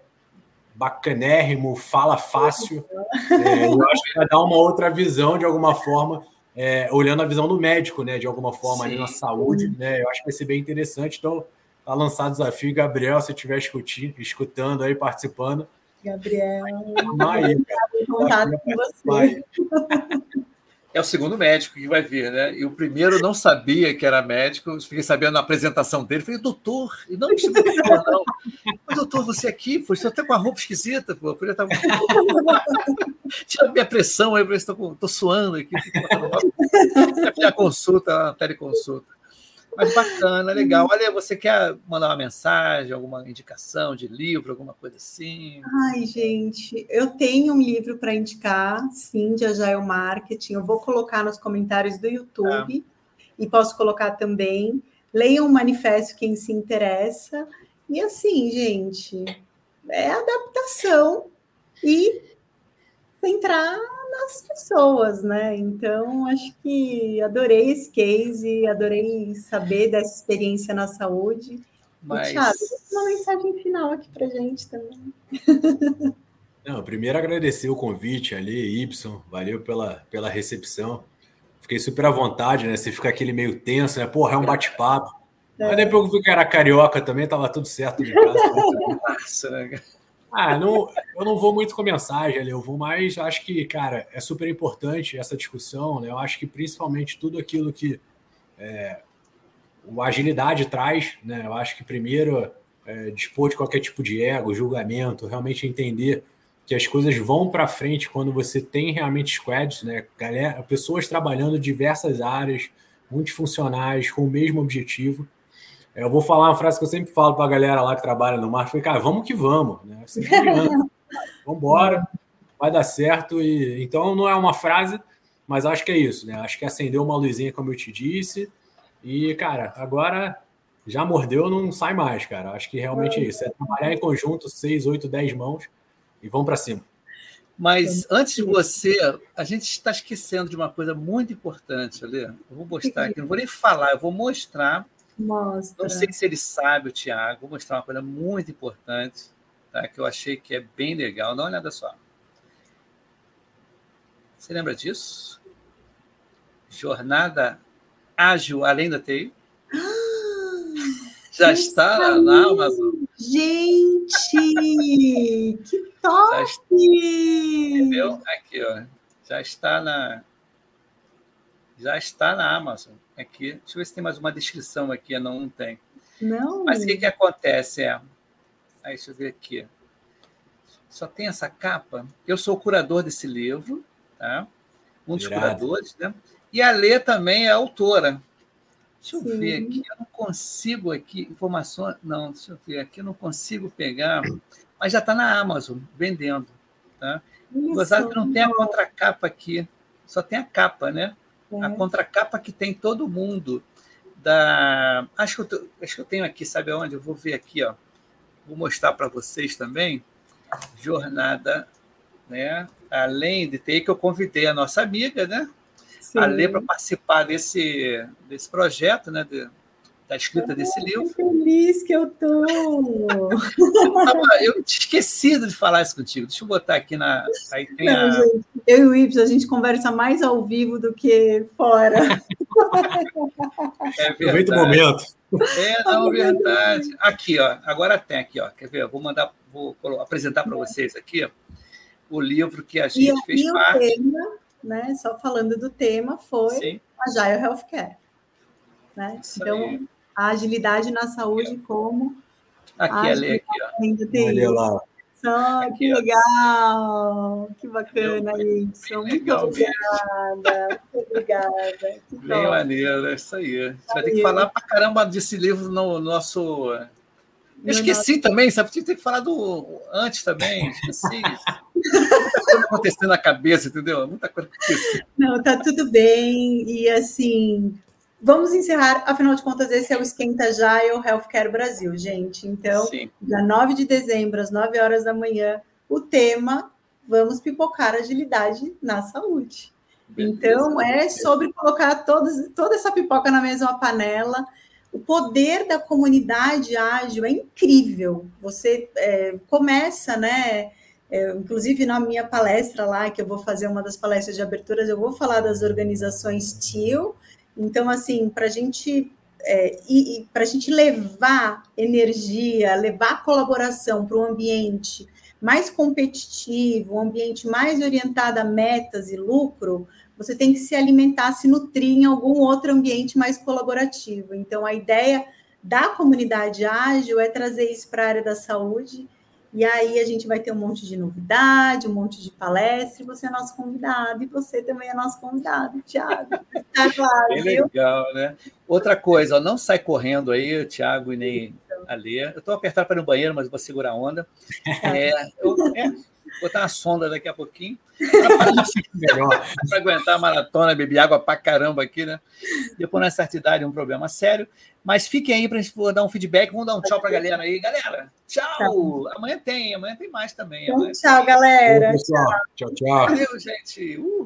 bacanérrimo, fala fácil. É, eu acho que vai dar uma outra visão, de alguma forma, é, olhando a visão do médico, né? De alguma forma, Sim. ali na saúde. Né? Eu acho que vai ser bem interessante. Então, Tá lançado o desafio. Gabriel, se estiver escutando aí, participando. Gabriel, aí, contato com você. é o segundo médico que vai vir, né? E o primeiro não sabia que era médico, fiquei sabendo na apresentação dele, falei, doutor, e não me doutor, não. Mas, doutor, você aqui, pô, você até com a roupa esquisita, pô, eu estar... Tira minha pressão aí, estou suando aqui. a consulta, a teleconsulta. Mas bacana, legal. Olha, você quer mandar uma mensagem, alguma indicação de livro, alguma coisa assim? Ai, gente, eu tenho um livro para indicar, sim, de Agile Marketing. Eu vou colocar nos comentários do YouTube é. e posso colocar também. Leiam o manifesto quem se interessa. E assim, gente, é adaptação e entrar nas pessoas, né? Então, acho que adorei esse case, adorei saber dessa experiência na saúde. Mas... E, Thiago, uma mensagem final aqui para gente também. Não, primeiro agradecer o convite ali, Y, valeu pela, pela recepção. Fiquei super à vontade, né? Você fica aquele meio tenso, né? Porra, é um bate-papo. É. Mas depois que eu vi que era carioca também, tava tudo certo de casa. Nossa, né? Ah, não, eu não vou muito com mensagem ali, eu vou mais. Acho que, cara, é super importante essa discussão, né? Eu acho que principalmente tudo aquilo que é, o agilidade traz, né? Eu acho que primeiro é, dispor de qualquer tipo de ego, julgamento, realmente entender que as coisas vão para frente quando você tem realmente squads, né? Galera, pessoas trabalhando diversas áreas, multifuncionais, com o mesmo objetivo. Eu vou falar uma frase que eu sempre falo para a galera lá que trabalha no mar, foi, cara, vamos que vamos, né? vamos embora, vai dar certo. E então não é uma frase, mas acho que é isso, né? Acho que acendeu uma luzinha, como eu te disse. E, cara, agora já mordeu, não sai mais, cara. Acho que realmente é isso. É trabalhar em conjunto, seis, oito, dez mãos e vamos para cima. Mas antes de você, a gente está esquecendo de uma coisa muito importante, ali. Eu vou mostrar aqui, não vou nem falar, eu vou mostrar Mostra. Não sei se ele sabe, o Tiago. Vou mostrar uma coisa muito importante, tá? que eu achei que é bem legal. Dá uma olhada só. Você lembra disso? Jornada ágil além da TI. Já está na Amazon. Gente, que top! Já está, entendeu? Aqui, ó. Já está na já está na Amazon aqui. Deixa eu ver se tem mais uma descrição aqui. Não, não tem. Não. Mas o que, que acontece? É... Aí, deixa eu ver aqui. Só tem essa capa. Eu sou o curador desse livro, tá? Um dos Irado. curadores, né? E a Lê também é autora. Deixa eu Sim. ver aqui. Eu não consigo aqui informações. Não, deixa eu ver aqui. Eu não consigo pegar. Mas já está na Amazon vendendo, tá? Gozado que não tem a contracapa aqui. Só tem a capa, né? A contracapa que tem todo mundo. Da... Acho, que eu, acho que eu tenho aqui, sabe aonde? Eu vou ver aqui, ó. Vou mostrar para vocês também. Jornada, né? Além de ter que eu convidei a nossa amiga, né? Sim. A Lê para participar desse, desse projeto, né? De, da escrita desse livro. Que feliz que eu tô! eu esqueci de falar isso contigo. Deixa eu botar aqui na. Aí tem Não, a... gente, eu e o Ips, a gente conversa mais ao vivo do que fora. É Aproveita o momento. É, não, verdade. Aqui, ó. Agora tem aqui, ó. Quer ver? vou mandar, vou apresentar para vocês aqui ó, o livro que a gente e, fez e parte. O tema, né? Só falando do tema, foi Sim. Agile Healthcare. Né? Então, aí. A agilidade na saúde como. Aqui, ali, aqui, ó. Olha lá. Só, que legal! Que bacana, isso. Muito obrigada. Muito obrigada. Bem maneiro, é isso aí. Você vai ter que falar pra caramba desse livro no nosso. Eu esqueci nosso... também, sabe? Tinha que falar do antes também, esqueci. Muita coisa acontecendo na cabeça, entendeu? Muita coisa acontecendo. Não, tá tudo bem. E assim, Vamos encerrar, afinal de contas, esse é o Esquenta o Healthcare Brasil, gente. Então, Sim. dia 9 de dezembro, às 9 horas da manhã, o tema Vamos pipocar agilidade na saúde. Então, é sobre colocar todos, toda essa pipoca na mesma panela. O poder da comunidade ágil é incrível. Você é, começa, né? É, inclusive na minha palestra lá, que eu vou fazer uma das palestras de aberturas, eu vou falar das organizações TIL, então, assim, para a gente é, e, e para a gente levar energia, levar colaboração para um ambiente mais competitivo, um ambiente mais orientado a metas e lucro, você tem que se alimentar, se nutrir em algum outro ambiente mais colaborativo. Então, a ideia da comunidade ágil é trazer isso para a área da saúde. E aí a gente vai ter um monte de novidade, um monte de palestra, e você é nosso convidado, e você também é nosso convidado, Tiago. Tá claro, Bem legal, né? Outra coisa, ó, não sai correndo aí, Tiago e nem a Lê. Eu estou apertado para ir no banheiro, mas vou segurar a onda. É, eu, é, botar uma sonda daqui a pouquinho. Para aguentar a maratona, beber água para caramba aqui, né? Depois nessa idade é um problema sério. Mas fiquem aí para a gente dar um feedback. Vamos dar um tchau para a galera aí. Galera, tchau! Amanhã tem, amanhã tem mais também. Então, tchau, galera. Tchau, tchau. Valeu, gente. Uhul.